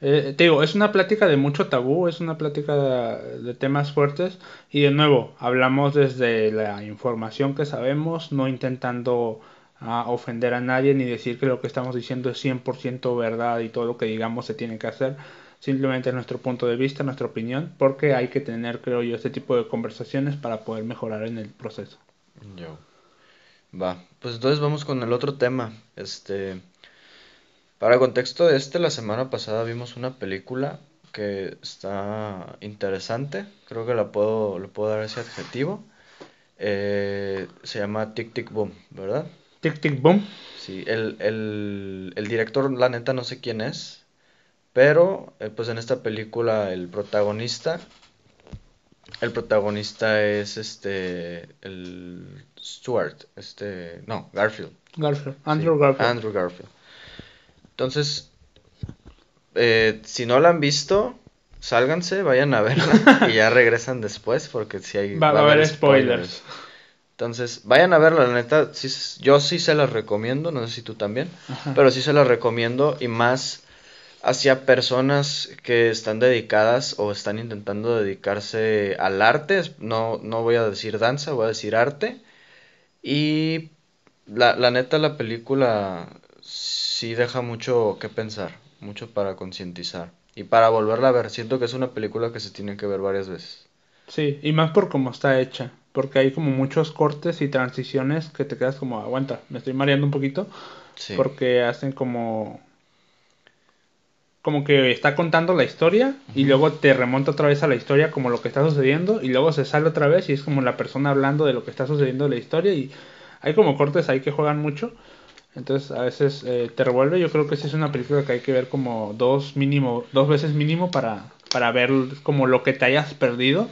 Eh, te digo, es una plática de mucho tabú, es una plática de, de, temas fuertes y de nuevo, hablamos desde la información que sabemos, no intentando a ofender a nadie ni decir que lo que estamos diciendo es 100% verdad y todo lo que digamos se tiene que hacer. Simplemente es nuestro punto de vista, nuestra opinión, porque hay que tener, creo yo, este tipo de conversaciones para poder mejorar en el proceso. Yo. Va, pues entonces vamos con el otro tema. Este, para contexto de este, la semana pasada vimos una película que está interesante. Creo que la puedo, le puedo dar ese adjetivo. Eh, se llama Tic Tic Boom, ¿verdad? Tic Tic Boom. Sí, el, el, el director, la neta, no sé quién es, pero eh, pues en esta película el protagonista, el protagonista es este, el Stuart, este, no, Garfield. Garfield, Andrew Garfield. Andrew Garfield. Entonces, eh, si no la han visto, sálganse, vayan a verla *laughs* y ya regresan después porque si hay... Va, a haber spoilers. Entonces, vayan a verla, la neta, sí, yo sí se las recomiendo, no sé si tú también, pero sí se las recomiendo y más hacia personas que están dedicadas o están intentando dedicarse al arte, no, no voy a decir danza, voy a decir arte. Y la, la neta, la película sí deja mucho que pensar, mucho para concientizar y para volverla a ver. Siento que es una película que se tiene que ver varias veces. Sí, y más por cómo está hecha porque hay como muchos cortes y transiciones que te quedas como, aguanta, me estoy mareando un poquito, porque hacen como como que está contando la historia y luego te remonta otra vez a la historia como lo que está sucediendo y luego se sale otra vez y es como la persona hablando de lo que está sucediendo en la historia y hay como cortes ahí que juegan mucho entonces a veces eh, te revuelve yo creo que sí es una película que hay que ver como dos mínimo dos veces mínimo para para ver como lo que te hayas perdido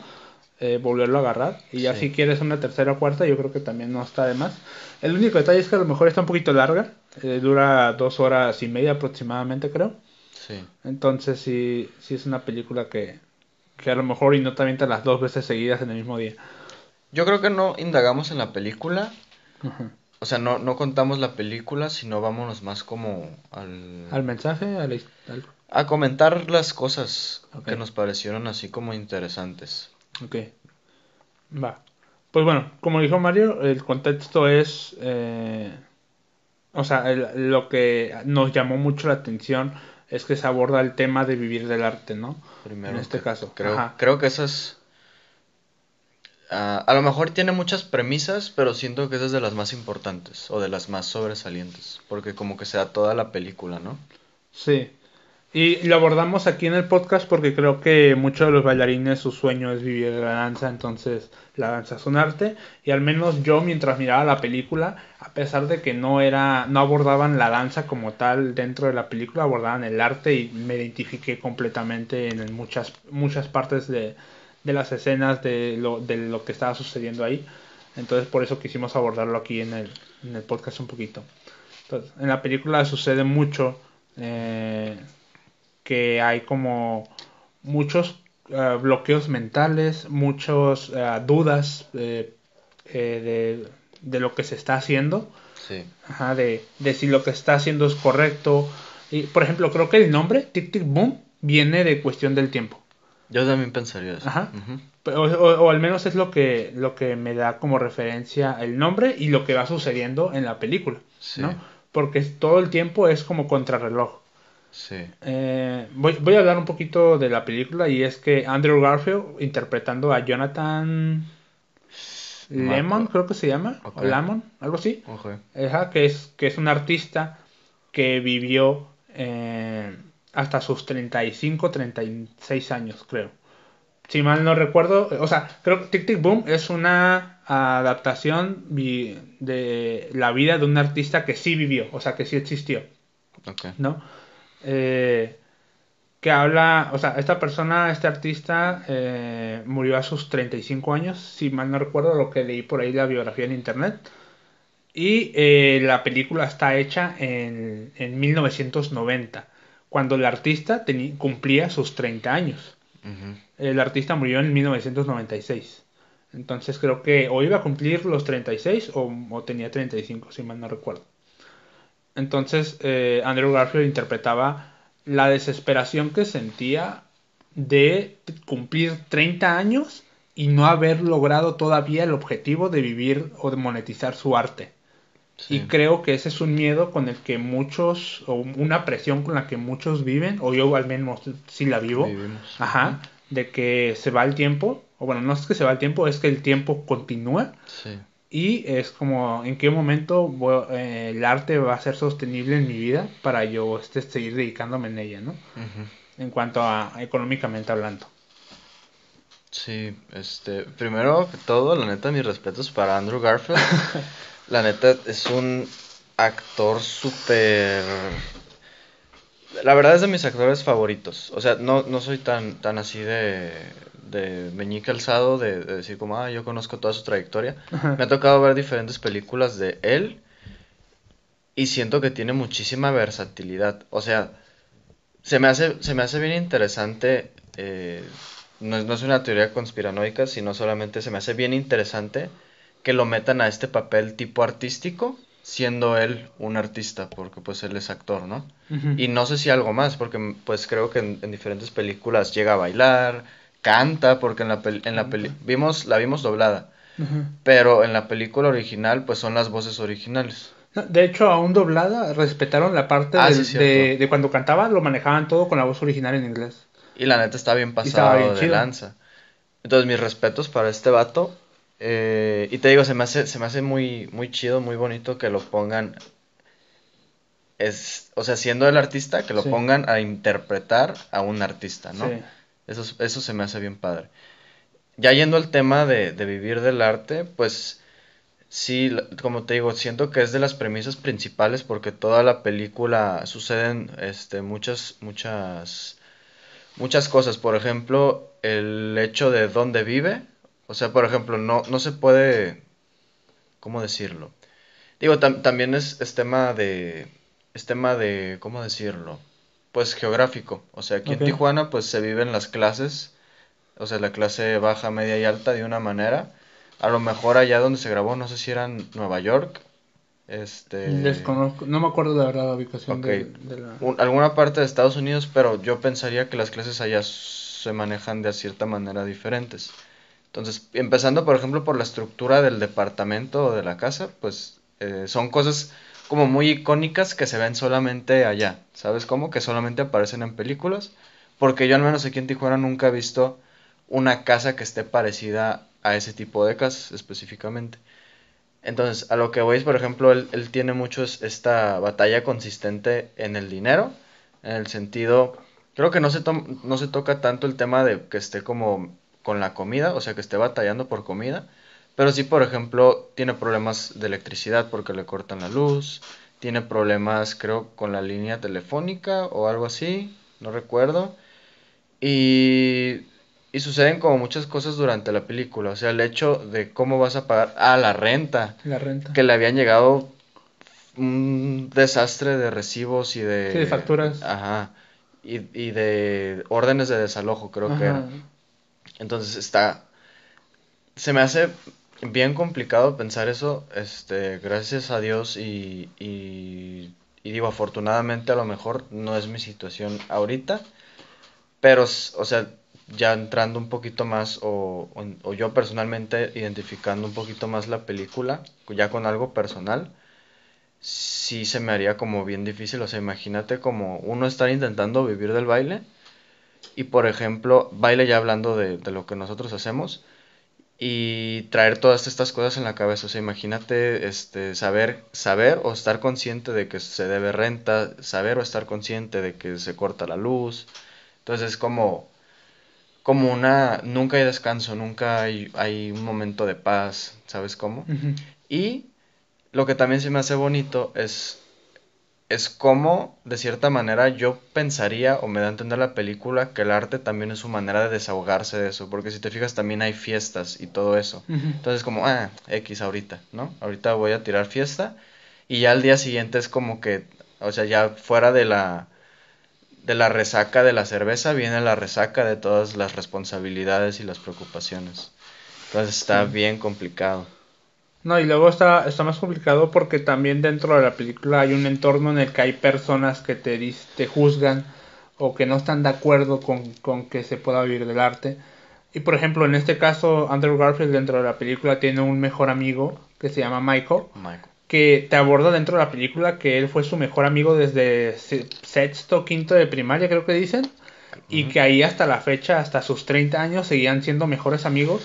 eh, volverlo a agarrar. Y ya si quieres una tercera o cuarta, yo creo que también no está de más. El único detalle es que a lo mejor está un poquito larga. Eh, dura dos horas y media aproximadamente, creo. Sí. Entonces sí, sí es una película que, que a lo mejor y no te las dos veces seguidas en el mismo día. Yo creo que no indagamos en la película. O sea, no, no contamos la película, sino vámonos más como al... Al mensaje, A comentar las cosas que nos parecieron así como interesantes. Ok. Va. Pues bueno, como dijo Mario, el contexto es... Eh, o sea, lo que nos llamó mucho la atención es que se aborda el tema de vivir del arte, ¿no? Primero, en este caso. Creo, creo que eso es... Ah, a lo mejor tiene muchas premisas, pero siento que es de las más importantes o de las más sobresalientes, porque como que se da toda la película, ¿no? Sí. Y lo abordamos aquí en el podcast porque creo que muchos de los bailarines su sueño es vivir de la danza, entonces la danza es un arte y al menos yo mientras miraba la película, a pesar de que no era no abordaban la danza como tal dentro de la película, abordaban el arte y me identifiqué completamente en muchas muchas partes de, de las escenas de lo, de lo que estaba sucediendo ahí. Entonces por eso quisimos abordarlo aquí en el, en el podcast un poquito. Entonces, en la película sucede mucho eh, que hay como muchos eh, bloqueos mentales, muchas eh, dudas eh, de, de, lo que se está haciendo, sí. Ajá, de, de, si lo que está haciendo es correcto. Y, por ejemplo, creo que el nombre, Tic Tic Boom, viene de cuestión del tiempo. Yo también pensaría eso. Ajá. o, al menos es lo que, lo que me da como referencia el nombre y lo que va sucediendo en la película, ¿no? Porque todo el tiempo es como contrarreloj. Sí. Eh, voy, voy, a hablar un poquito de la película y es que Andrew Garfield interpretando a Jonathan Lemon, creo que se llama, o Lemon, algo así, que, es, que es un artista que vivió eh, hasta sus 35, 36 años, creo. Si mal no recuerdo, o sea, creo que Tic Tic Boom es una adaptación de la vida de un artista que sí vivió, o sea, que sí existió. ¿No? Eh, que habla, o sea, esta persona, este artista, eh, murió a sus 35 años, si mal no recuerdo lo que leí por ahí la biografía en internet. Y eh, la película está hecha en, en 1990, cuando el artista cumplía sus 30 años. El artista murió en 1996. Entonces creo que o iba a cumplir los 36 o, o tenía 35, si mal no recuerdo. Entonces, eh, Andrew Garfield interpretaba la desesperación que sentía de cumplir 30 años y no haber logrado todavía el objetivo de vivir o de monetizar su arte. Y creo que ese es un miedo con el que muchos, o una presión con la que muchos viven, o yo al menos sí la vivo, ajá, de que se va el tiempo, o bueno, no es que se va el tiempo, es que el tiempo continúa. Y es como, ¿en qué momento eh, el arte va a ser sostenible en mi vida para yo este, seguir dedicándome en ella, ¿no? En cuanto a económicamente hablando. Sí, este, primero que todo, la neta, mis respetos para Andrew Garfield. *laughs* la neta, es un actor súper... La verdad es de mis actores favoritos. O sea, no, no soy tan, tan así de, de meñique alzado, de, decir como, ah, yo conozco toda su trayectoria. Me ha tocado ver diferentes películas de él y siento que tiene muchísima versatilidad. O sea, se me hace, se me hace bien interesante eh, no, es una teoría conspiranoica, sino solamente se me hace bien interesante que lo metan a este papel tipo artístico, siendo él un artista, porque pues él es actor, ¿no? Y no sé si algo más, porque pues creo que en, diferentes películas llega a bailar, canta, porque en la, en la peli vimos, la vimos doblada, pero en la película original pues son las voces originales. De hecho, aún doblada, respetaron la parte ah, de, de, cuando cantaba, lo manejaban todo con la voz original en inglés. Y la neta está bien pasado de lanza. Entonces, mis respetos para este vato. Eh, y te digo, se me hace, se me hace muy, muy chido, muy bonito que lo pongan. Es, o sea, siendo el artista, que lo pongan a interpretar a un artista, ¿no? Eso, eso se me hace bien padre. Ya yendo al tema de, de vivir del arte, pues sí, como te digo, siento que es de las premisas principales porque toda la película suceden este, muchas, muchas muchas cosas. Por ejemplo, el hecho de dónde vive. O sea, por ejemplo, no, no se puede... ¿Cómo decirlo? Digo, también es, tema de... Es tema de... ¿Cómo decirlo? Pues geográfico. O sea, aquí en Tijuana pues se viven las clases. O sea, la clase baja, media y alta de una manera. A lo mejor allá donde se grabó, no sé si era en Nueva York este... Desconozco, no me acuerdo de verdad la ubicación de, la... alguna parte de Estados Unidos, pero yo pensaría que las clases allá se manejan de cierta manera diferentes. Entonces, empezando por ejemplo por la estructura del departamento o de la casa, pues eh, son cosas como muy icónicas que se ven solamente allá, ¿sabes cómo? Que solamente aparecen en películas, porque yo al menos aquí en Tijuana nunca he visto una casa que esté parecida a ese tipo de casas específicamente. Entonces, a lo que voy es, por ejemplo, él, él tiene mucho esta batalla consistente en el dinero, en el sentido, creo que no se, no se toca tanto el tema de que esté como con la comida, o sea, que esté batallando por comida, pero sí, por ejemplo, tiene problemas de electricidad porque le cortan la luz, tiene problemas, creo, con la línea telefónica o algo así, no recuerdo. Y y suceden como muchas cosas durante la película. O sea, el hecho de cómo vas a pagar. Ah, la renta. La renta. Que le habían llegado un desastre de recibos y de. Sí, de facturas. Ajá. Y, y de órdenes de desalojo, creo que era. Entonces está. Se me hace bien complicado pensar eso. Este, gracias a Dios y, y, digo, afortunadamente a lo mejor no es mi situación ahorita. Pero, o sea, ya entrando un poquito más o, o, yo personalmente identificando un poquito más la película, ya con algo personal, sí se me haría como bien difícil. O sea, imagínate como uno estar intentando vivir del baile y por ejemplo, baile ya hablando de, de lo que nosotros hacemos y traer todas estas cosas en la cabeza. O sea, imagínate este, saber, saber o estar consciente de que se debe renta, saber o estar consciente de que se corta la luz. Entonces es como como una, nunca hay descanso, nunca hay, hay un momento de paz, ¿sabes cómo? Y lo que también se me hace bonito es, es cómo, de cierta manera, yo pensaría, o me da a entender la película, que el arte también es su manera de desahogarse de eso, porque si te fijas también hay fiestas y todo eso. Entonces como, ah, X ahorita, ¿no? Ahorita voy a tirar fiesta y ya al día siguiente es como que, o sea, ya fuera de la de la resaca de la cerveza viene la resaca de todas las responsabilidades y las preocupaciones. Entonces está bien complicado. No, y luego está, está más complicado porque también dentro de la película hay un entorno en el que hay personas que te, te juzgan o que no están de acuerdo con, con que se pueda vivir del arte. Y por ejemplo, en este caso, Andrew Garfield dentro de la película tiene un mejor amigo que se llama Michael, Michael. que te aborda dentro de la película que él fue su mejor amigo desde se- sexto, quinto de primaria, creo que dicen, y que ahí hasta la fecha, hasta sus 30 años, seguían siendo mejores amigos,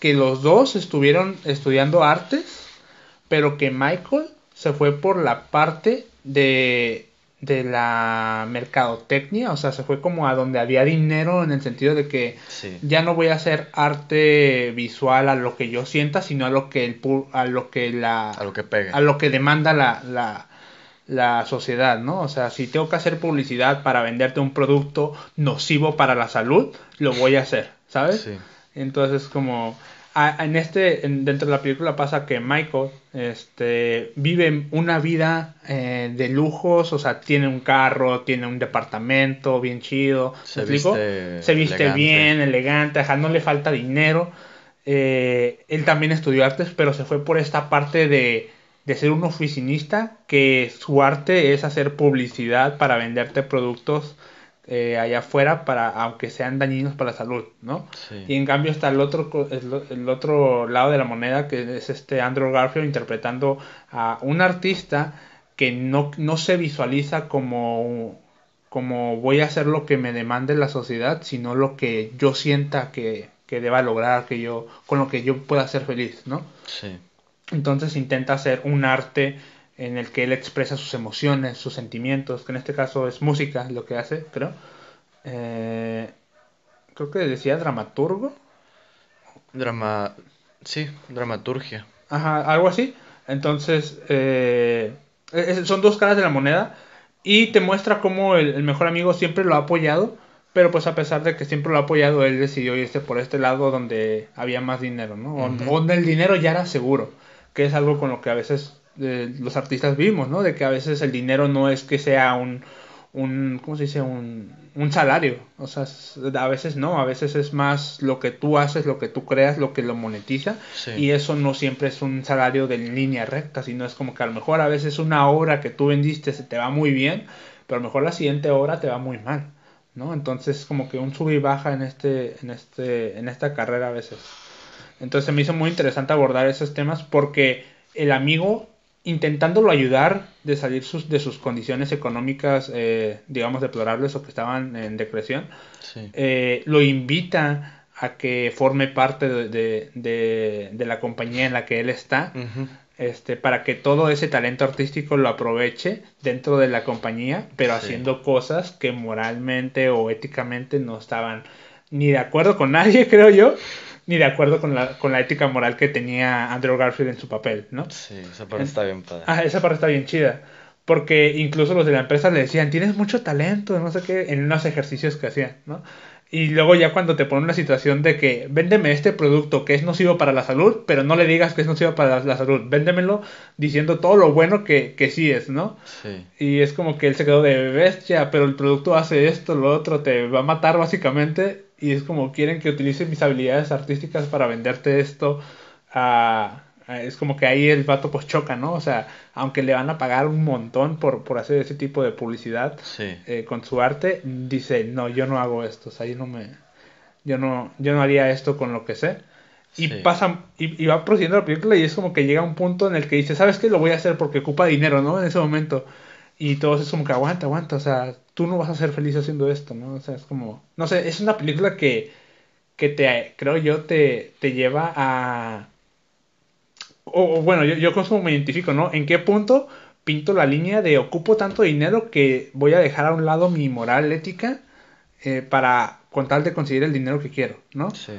que los dos estuvieron estudiando artes, pero que Michael se fue por la parte de, de la mercadotecnia, o sea, se fue como a donde había dinero en el sentido de que Sí. ya no voy a hacer arte visual a lo que yo sienta, sino a lo que el pu- a lo que la A lo que pegue. a lo que demanda la, la, la sociedad, ¿no? O sea, si tengo que hacer publicidad para venderte un producto nocivo para la salud, lo voy a hacer, ¿sabes? Sí. Entonces, como a- en este, en- dentro de la película pasa que Michael, este, vive una vida eh, de lujos, o sea, tiene un carro, tiene un departamento bien chido, ¿me Se viste Se viste elegante. bien, elegante, ajá, no le falta dinero. Eh, él también estudió artes, pero se fue por esta parte de, de ser un oficinista, que su arte es hacer publicidad para venderte productos eh, allá afuera, para, aunque sean dañinos para la salud, ¿no? Sí. Y en cambio está el otro, el otro lado de la moneda, que es este Andrew Garfield interpretando a un artista que no, no se visualiza como, como voy a hacer lo que me demande la sociedad, sino lo que yo sienta que, que deba lograr, que yo, con lo que yo pueda ser feliz, ¿no? Sí. Entonces intenta hacer un arte en el que él expresa sus emociones, sus sentimientos, que en este caso es música lo que hace, creo. Eh, creo que decía dramaturgo. Drama. Sí, dramaturgia. Ajá, algo así. Entonces, eh, son dos caras de la moneda y te muestra cómo el, el mejor amigo siempre lo ha apoyado, pero pues a pesar de que siempre lo ha apoyado, él decidió irse por este lado donde había más dinero, ¿no? O-. Donde el dinero ya era seguro, que es algo con lo que a veces eh, los artistas vivimos, ¿no? De que a veces el dinero no es que sea un, un ¿cómo se dice? Un, un salario. O sea, a veces no, a veces es más lo que tú haces, lo que tú creas, lo que lo monetiza. Sí. Y eso no siempre es un salario de línea recta, sino es como que a lo mejor a veces una obra que tú vendiste se te va muy bien, pero a lo mejor la siguiente obra te va muy mal, ¿no? Entonces como que un sub y baja en este, en este, en esta carrera a veces. Entonces me hizo muy interesante abordar esos temas porque el amigo intentándolo ayudar de salir sus, de sus condiciones económicas, eh, digamos, deplorables o que estaban en decreción, Sí. eh, lo invita a que forme parte de, de- de- de la compañía en la que él está, este, para que todo ese talento artístico lo aproveche dentro de la compañía, pero Sí. haciendo cosas que moralmente o éticamente no estaban ni de acuerdo con nadie, *laughs* creo yo, ni de acuerdo con la, con la ética moral que tenía Andrew Garfield en su papel, ¿no? Sí, esa parte está bien padre. Ah, esa parte está bien chida. Porque incluso los de la empresa le decían, tienes mucho talento, no sé qué, en unos ejercicios que hacían, ¿no? Y luego ya cuando te ponen una situación de que véndeme este producto que es nocivo para la salud, pero no le digas que es nocivo para la, la salud, véndemelo diciendo todo lo bueno que, que sí es, ¿no? Sí. Y es como que él se quedó de bestia, pero el producto hace esto, lo otro, te va a matar básicamente. Y es como quieren que utilice mis habilidades artísticas para venderte esto. a- es como que ahí el vato pues choca, ¿no? O sea, aunque le van a pagar un montón por, por hacer ese tipo de publicidad Sí. eh, con su arte, dice, no, yo no hago esto, o sea, yo no me... Yo no, yo no haría esto con lo que sé. Y Sí. pasa, y, y va procediendo la película y es como que llega un punto en el que dice, ¿sabes qué? Lo voy a hacer porque ocupa dinero, ¿no? En ese momento. Y todos es como que aguanta, aguanta, o sea, tú no vas a ser feliz haciendo esto, ¿no? O sea, es como, no sé, es una película que, que te, creo yo, te, te lleva a... O, o bueno, yo, yo como me identifico, ¿no? ¿En qué punto pinto la línea de ocupo tanto dinero que voy a dejar a un lado mi moral ética eh, para con tal de conseguir el dinero que quiero, ¿no? Sí.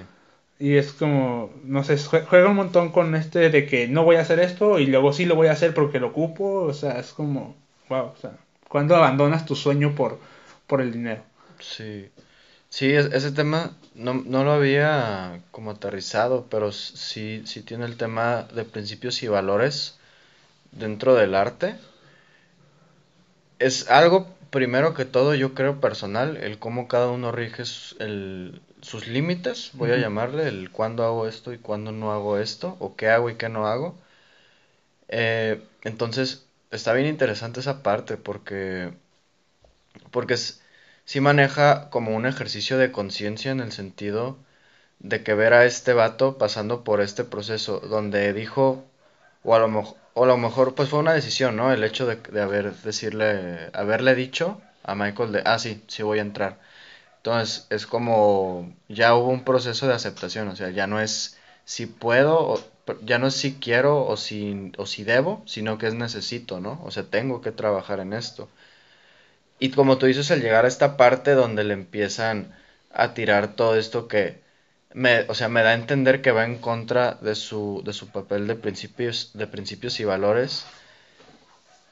Y es como, no sé, jue- juega un montón con este de que no voy a hacer esto y luego sí lo voy a hacer porque lo ocupo, o sea, es como, wow, o sea, ¿cuándo abandonas tu sueño por, por el dinero? Sí, sí, es- ese tema no, no lo había como aterrizado, pero sí, sí tiene el tema de principios y valores dentro del arte. Es algo, primero que todo, yo creo personal, el cómo cada uno rige el- sus límites, voy a Ujú. llamarle, el cuándo hago esto y cuándo no hago esto, o qué hago y qué no hago. Eh, entonces, está bien interesante esa parte porque, porque es- sí maneja como un ejercicio de conciencia en el sentido de que ver a este vato pasando por este proceso donde dijo, o a lo, mejor o a lo mejor pues fue una decisión, ¿no? El hecho de, de haber, decirle, haberle dicho a Michael de, ah, sí, sí voy a entrar. Entonces es como, ya hubo un proceso de aceptación, o sea, ya no es si puedo, ya no es si quiero o si, o si debo, sino que es necesito, ¿no? O sea, tengo que trabajar en esto. Y como tú dices, al llegar a esta parte donde le empiezan a tirar todo esto que, me, o sea, me da a entender que va en contra de su, de su papel de principios, de principios y valores.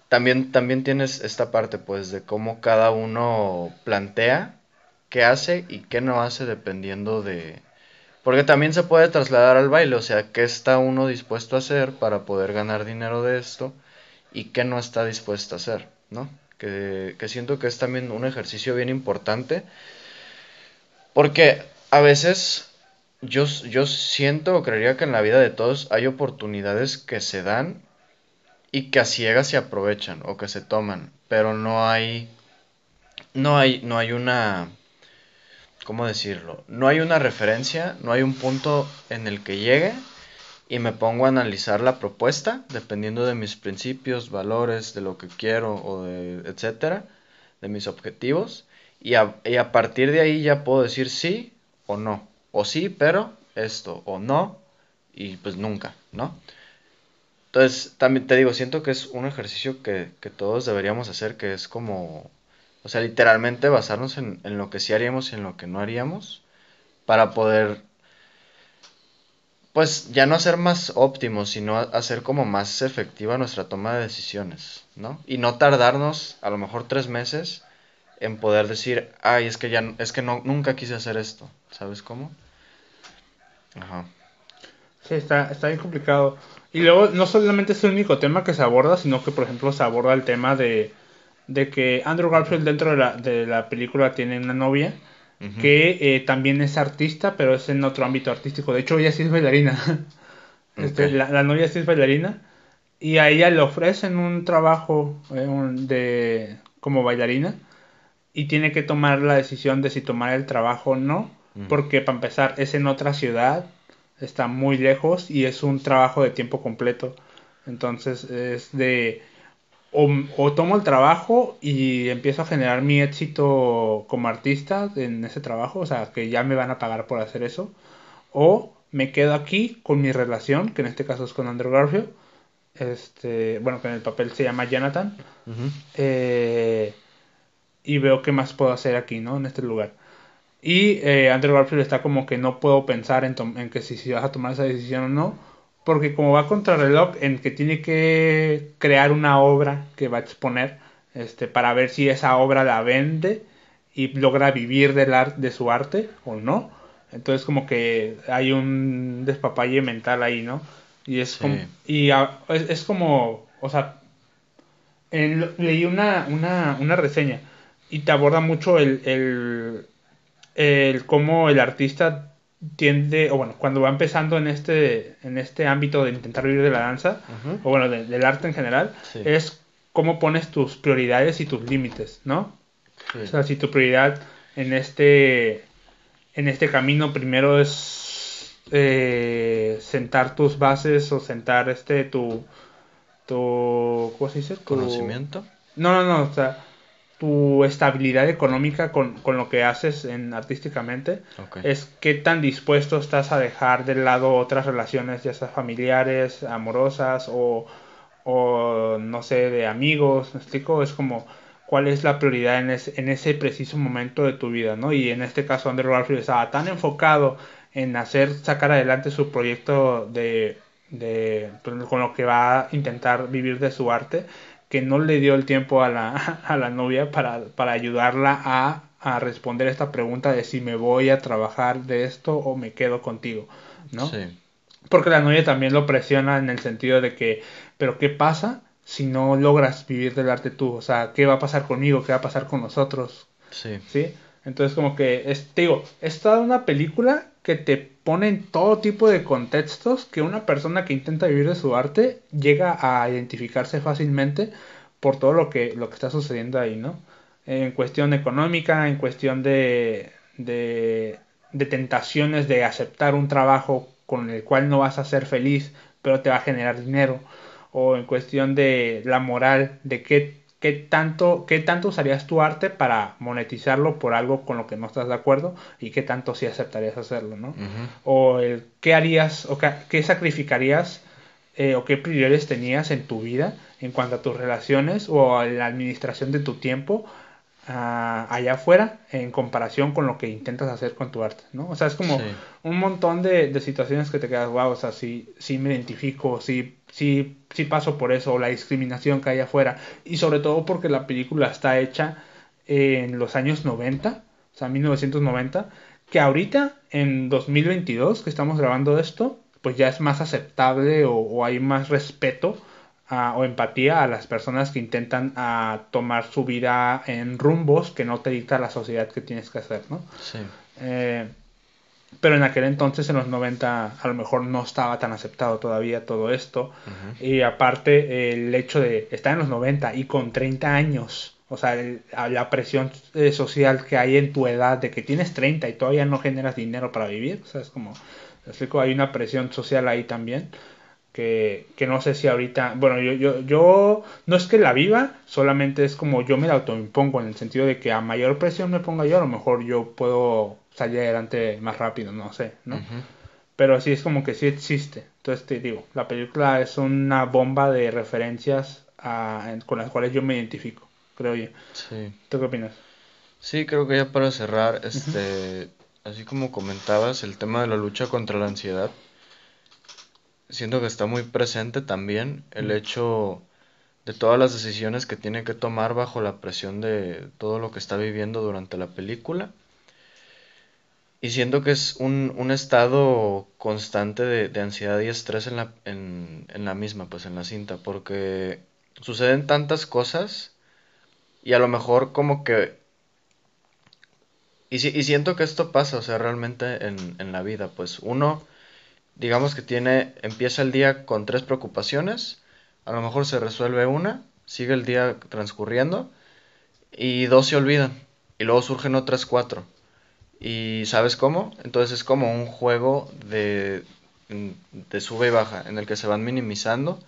También, también tienes esta parte, pues, de cómo cada uno plantea qué hace y qué no hace dependiendo de... Porque también se puede trasladar al baile, o sea, qué está uno dispuesto a hacer para poder ganar dinero de esto y qué no está dispuesto a hacer, ¿no? Que, que siento que es también un ejercicio bien importante. Porque a veces yo, yo siento o creería que en la vida de todos hay oportunidades que se dan y que a ciegas se aprovechan o que se toman, pero no hay, no hay, no hay una, ¿cómo decirlo? No hay una referencia, no hay un punto en el que llegue y me pongo a analizar la propuesta dependiendo de mis principios, valores, de lo que quiero o de etcétera, de mis objetivos y a, y a partir de ahí ya puedo decir sí o no o sí, pero esto, o no, y pues nunca, ¿no? Entonces, también te digo, siento que es un ejercicio que, todos deberíamos hacer, que es como, o sea, literalmente basarnos en, lo que sí haríamos y en lo que no haríamos, para poder, pues ya no ser más óptimos, sino hacer como más efectiva nuestra toma de decisiones, ¿no? Y no tardarnos, a lo mejor tres meses, en poder decir, ay, es que ya, es que no, nunca quise hacer esto, ¿sabes cómo? Ajá. Sí, está, está bien complicado. Y luego, no solamente es el único tema que se aborda, sino que, por ejemplo, se aborda el tema de, de que Andrew Garfield dentro de la, de la película tiene una novia que eh, también es artista, pero es en otro ámbito artístico. De hecho, ella sí es bailarina. *laughs* Este, la, novia sí es bailarina. Y a ella le ofrecen un trabajo eh, de, como bailarina y tiene que tomar la decisión de si tomar el trabajo o no porque para empezar es en otra ciudad, está muy lejos y es un trabajo de tiempo completo. Entonces es de o, tomo el trabajo y empiezo a generar mi éxito como artista en ese trabajo, o sea, que ya me van a pagar por hacer eso, o me quedo aquí con mi relación, que en este caso es con Andrew Garfield, este, bueno, que en el papel se llama Jonathan, eh, y veo qué más puedo hacer aquí, ¿no? En este lugar. Y eh, Andrew Garfield está como que no puedo pensar en, en que si, si, vas a tomar esa decisión o no, porque como va contra reloj en que tiene que crear una obra que va a exponer este, para ver si esa obra la vende y logra vivir del de su arte o no. Entonces como que hay un despapalle mental ahí, ¿no? Y es como, y es, como, o sea, leí una, una, una reseña y te aborda mucho el el cómo el artista tiende, o bueno, cuando va empezando en este, en este ámbito de intentar vivir de la danza, o bueno, del arte en general, es cómo pones tus prioridades y tus límites, ¿no? O sea, si tu prioridad en este, en este camino primero es eh, sentar tus bases o sentar este tu, tu ¿cómo se dice? ¿Conocimiento? No, no, no, o sea, tu estabilidad económica con, lo que haces en, artísticamente es qué tan dispuesto estás a dejar de lado otras relaciones, ya sea familiares, amorosas o, o no sé, de amigos, ¿me explico? Es como cuál es la prioridad en, en ese preciso momento de tu vida, ¿no? Y en este caso Andrew Garfield estaba tan enfocado en hacer, sacar adelante su proyecto de, de, pues, con lo que va a intentar vivir de su arte, que no le dio el tiempo a la, *laughs* a la novia para, para ayudarla a, a, responder esta pregunta de si me voy a trabajar de esto o me quedo contigo, ¿no? Sí. Porque la novia también lo presiona en el sentido de que, pero ¿qué pasa si no logras vivir del arte tú? O sea, ¿qué va a pasar conmigo? ¿Qué va a pasar con nosotros? Sí. ¿Sí? Entonces como que, es, te digo, es toda una película que te pone en todo tipo de contextos que una persona que intenta vivir de su arte llega a identificarse fácilmente por todo lo que, lo que está sucediendo ahí, ¿no? en cuestión económica, en cuestión de, de, de tentaciones de aceptar un trabajo con el cual no vas a ser feliz, pero te va a generar dinero, o en cuestión de la moral, de qué, qué, tanto, qué tanto usarías tu arte para monetizarlo por algo con lo que no estás de acuerdo y qué tanto sí aceptarías hacerlo, ¿no? O el qué harías, o qué, sacrificarías eh, o qué prioridades tenías en tu vida en cuanto a tus relaciones o a la administración de tu tiempo allá afuera en comparación con lo que intentas hacer con tu arte, ¿no? O sea, es como un montón de, situaciones que te quedas, wow, o sea, sí, sí me identifico, sí, sí, sí paso por eso, la discriminación que hay afuera, y sobre todo porque la película está hecha en los años 90, o sea, 1990, que ahorita, en 2022, que estamos grabando esto, pues ya es más aceptable o, o hay más respeto o empatía a las personas que intentan a, tomar su vida en rumbos que no te dicta la sociedad que tienes que hacer, ¿no? Sí. Eh, pero en aquel entonces, en los 90, a lo mejor no estaba tan aceptado todavía todo esto. Y aparte, el hecho de estar en los 90 y con 30 años, o sea, la presión eh, social que hay en tu edad de que tienes 30 y todavía no generas dinero para vivir, o sea, es como, hay una presión social ahí también que, que, no sé si ahorita, bueno, yo, yo, yo no es que la viva, solamente es como yo me la autoimpongo en el sentido de que a mayor presión me ponga yo, a lo mejor yo puedo salir adelante más rápido, no sé, ¿no? Pero sí es como que sí existe. Entonces te digo, la película es una bomba de referencias con las cuales yo me identifico, creo yo. Sí. ¿Tú qué opinas? Sí, creo que ya para cerrar, este, así como comentabas, el tema de la lucha contra la ansiedad siento que está muy presente también el hecho de todas las decisiones que tiene que tomar bajo la presión de todo lo que está viviendo durante la película. Y siento que es un, un estado constante de, de, ansiedad y estrés en la, en, en la misma, pues en la cinta, porque suceden tantas cosas y a lo mejor como que... Y, y siento que esto pasa, o sea, realmente en, en la vida, pues uno digamos que tiene, empieza el día con tres preocupaciones, a lo mejor se resuelve una, sigue el día transcurriendo y dos se olvidan y luego surgen otras cuatro. ¿Y sabes cómo? Entonces es como un juego de, de sube y baja en el que se van minimizando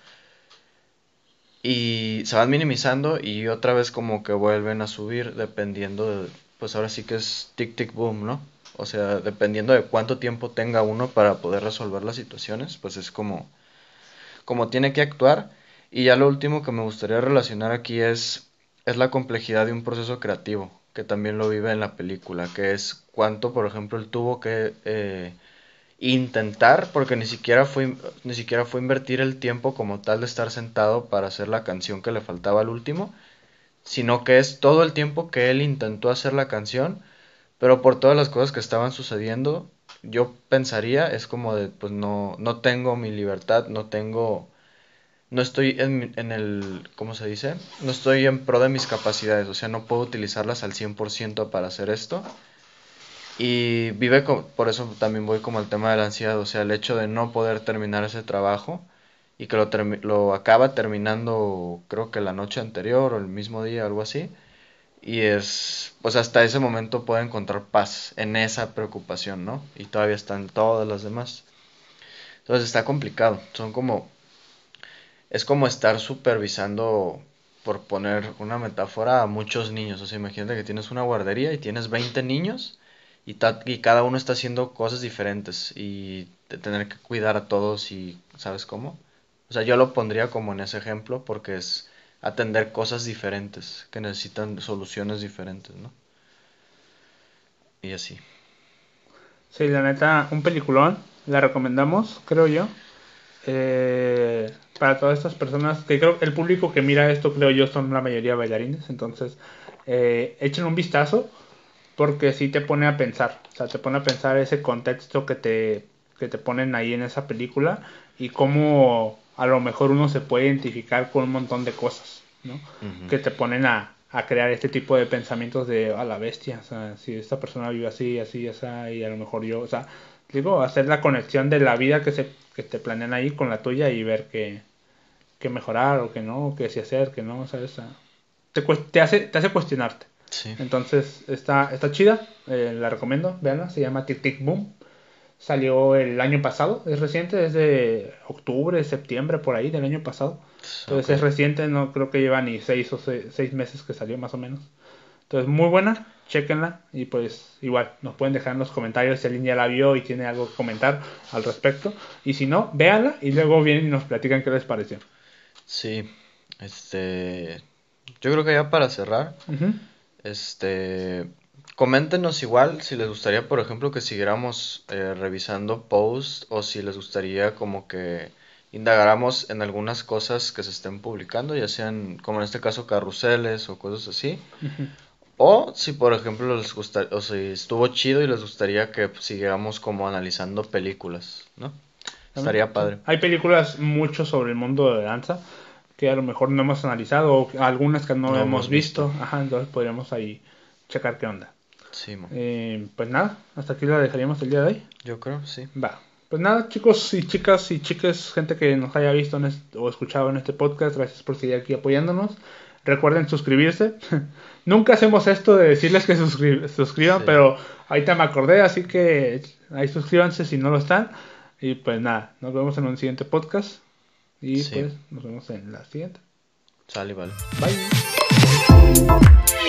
y se van minimizando y otra vez como que vuelven a subir dependiendo de, pues ahora sí que es tic tic boom, ¿no? O sea, dependiendo de cuánto tiempo tenga uno para poder resolver las situaciones, pues es como, como tiene que actuar. Y ya lo último que me gustaría relacionar aquí es, es la complejidad de un proceso creativo, que también lo vive en la película, que es cuánto, por ejemplo, él tuvo que eh, intentar, porque ni siquiera, fue, ni siquiera fue invertir el tiempo como tal de estar sentado para hacer la canción que le faltaba al último, sino que es todo el tiempo que él intentó hacer la canción, pero por todas las cosas que estaban sucediendo, yo pensaría, es como de, pues no, no tengo mi libertad, no tengo, no estoy en, en el, ¿cómo se dice? No estoy en pro de mis capacidades, o sea, no puedo utilizarlas al 100% para hacer esto. Y vive, por eso también voy como al tema de la ansiedad, o sea, el hecho de no poder terminar ese trabajo y que lo, lo acaba terminando creo que la noche anterior o el mismo día, algo así y es, pues hasta ese momento puede encontrar paz en esa preocupación, ¿no? Y todavía están todas las demás. Entonces está complicado, son como, es como estar supervisando, por poner una metáfora, a muchos niños. O sea, imagínate que tienes una guardería y tienes 20 niños y, y cada uno está haciendo cosas diferentes y de tener que cuidar a todos y, ¿sabes cómo? O sea, yo lo pondría como en ese ejemplo porque es atender cosas diferentes, que necesitan soluciones diferentes, ¿no? Y así. Sí, la neta, un peliculón, la recomendamos, creo yo. Eh, para todas estas personas, que creo el público que mira esto, creo yo, son la mayoría bailarines, entonces eh, echen un vistazo porque sí te pone a pensar, o sea, te pone a pensar ese contexto que te, que te ponen ahí en esa película y cómo a lo mejor uno se puede identificar con un montón de cosas, ¿no? Que te ponen a, crear este tipo de pensamientos de a la bestia, o sea, si esta persona vive así, así, así, y a lo mejor yo, o sea, digo, hacer la conexión de la vida que se que te planean ahí con la tuya y ver qué, qué mejorar o qué no, qué sí hacer, qué no, ¿sabes? te, te, hace, te hace cuestionarte. Sí. Entonces está, está chida, eh, la recomiendo, veanla, se llama Tic Tic Boom. Salió el año pasado, es reciente, es de octubre, septiembre, por ahí del año pasado. Entonces es reciente, no creo que lleva ni seis o se- seis meses que salió más o menos. Entonces muy buena, chequenla y pues igual nos pueden dejar en los comentarios si alguien ya la vio y tiene algo que comentar al respecto. Y si no, véanla y luego vienen y nos platican qué les pareció. Sí, este, yo creo que ya para cerrar, este, coméntenos igual si les gustaría, por ejemplo, que siguiéramos eh, revisando posts o si les gustaría como que indagáramos en algunas cosas que se estén publicando, ya sean, como en este caso, carruseles o cosas así. O si, por ejemplo, les gusta, o si estuvo chido y les gustaría que siguiéramos como analizando películas, ¿no? Estaría padre. Hay películas mucho sobre el mundo de danza que a lo mejor no hemos analizado o algunas que no, hemos visto. visto. Ajá, entonces podríamos ahí checar qué onda. Sí. Eh, pues nada, hasta aquí la dejaríamos el día de hoy. yo creo, sí. Va. Pues nada, chicos y chicas y chiques, gente que nos haya visto en este- o escuchado en este podcast, gracias por seguir aquí apoyándonos. Recuerden suscribirse. *laughs* Nunca hacemos esto de decirles que suscri- suscriban, Sí. pero ahorita me acordé, así que ahí suscríbanse si no lo están. Y pues nada, nos vemos en un siguiente podcast. Y Sí. pues nos vemos en la siguiente. Sale, vale. Bye.